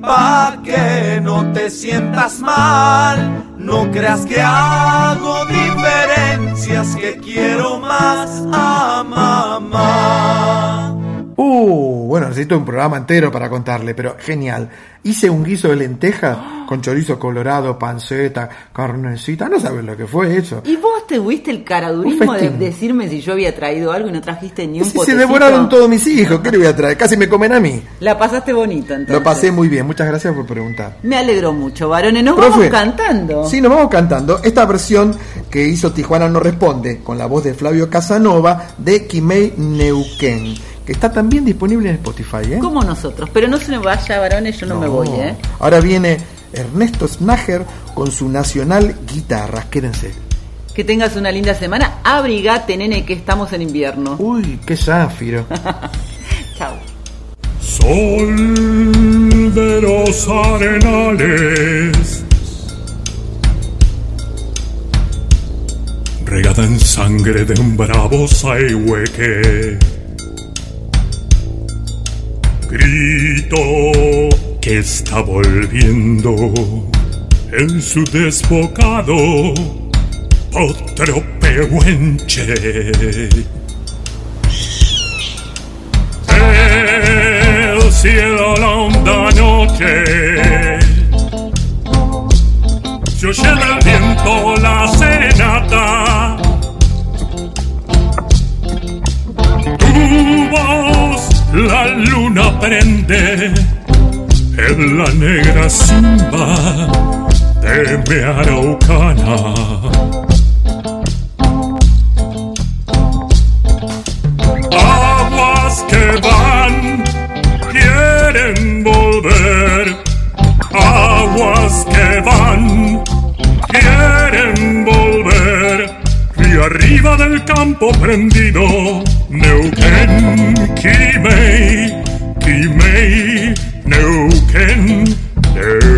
pa' que no te sientas mal. No creas que hago diferencias, que quiero más a mamá. Uh, bueno, necesito un programa entero para contarle, pero genial. Hice un guiso de lenteja con chorizo colorado, panceta, carnecita, no sabes lo que fue eso. ¿Y vos te tuviste el caradurismo de decirme si yo había traído algo y no trajiste ni un Si se devoraron todos mis hijos, ¿qué le voy a traer? Casi me comen a mí. La pasaste bonito entonces. Lo pasé muy bien, muchas gracias por preguntar. Me alegro mucho, varones. Nos Profe, vamos cantando. Sí, nos vamos cantando. Esta versión que hizo Tijuana no responde, con la voz de Flavio Casanova, de Kimei Neuquén, que está también disponible en Spotify. ¿eh? Como nosotros. Pero no se me vaya, varones, yo no, me voy, ¿eh? Ahora viene Ernesto Snager con su nacional guitarra. Quédense. Que tengas una linda semana. Abrigate, nene, que estamos en invierno. Uy, qué zafiro. Chao. Sol de los arenales, regada en sangre de un bravo saihueque. Grito que está volviendo en su desbocado otro pehuenche. El cielo la honda noche Se oye del viento la serenata Tu voz la luna prende En la negra simba de mi araucana Aguas que van, quieren volver. Aguas que van, quieren volver. Y arriba del campo prendido, Neuquén, Quimei, Quimei, Neuquén, Neuquén.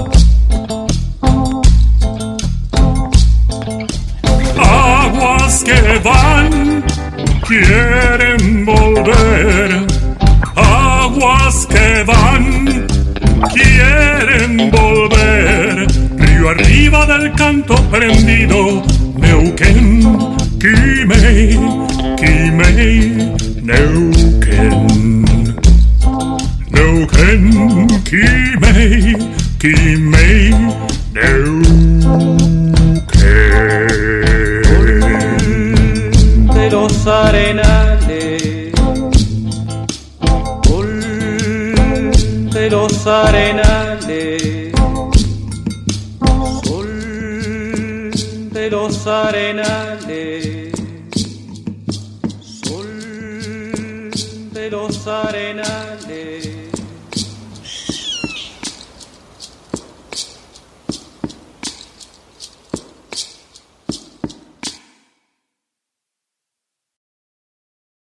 Quieren volver. Aguas que van, quieren volver. Río arriba del canto prendido, Neuquén, Quimei, Quimei, Neuquén. Neuquén, Quimei, Quimei, Neuquén. De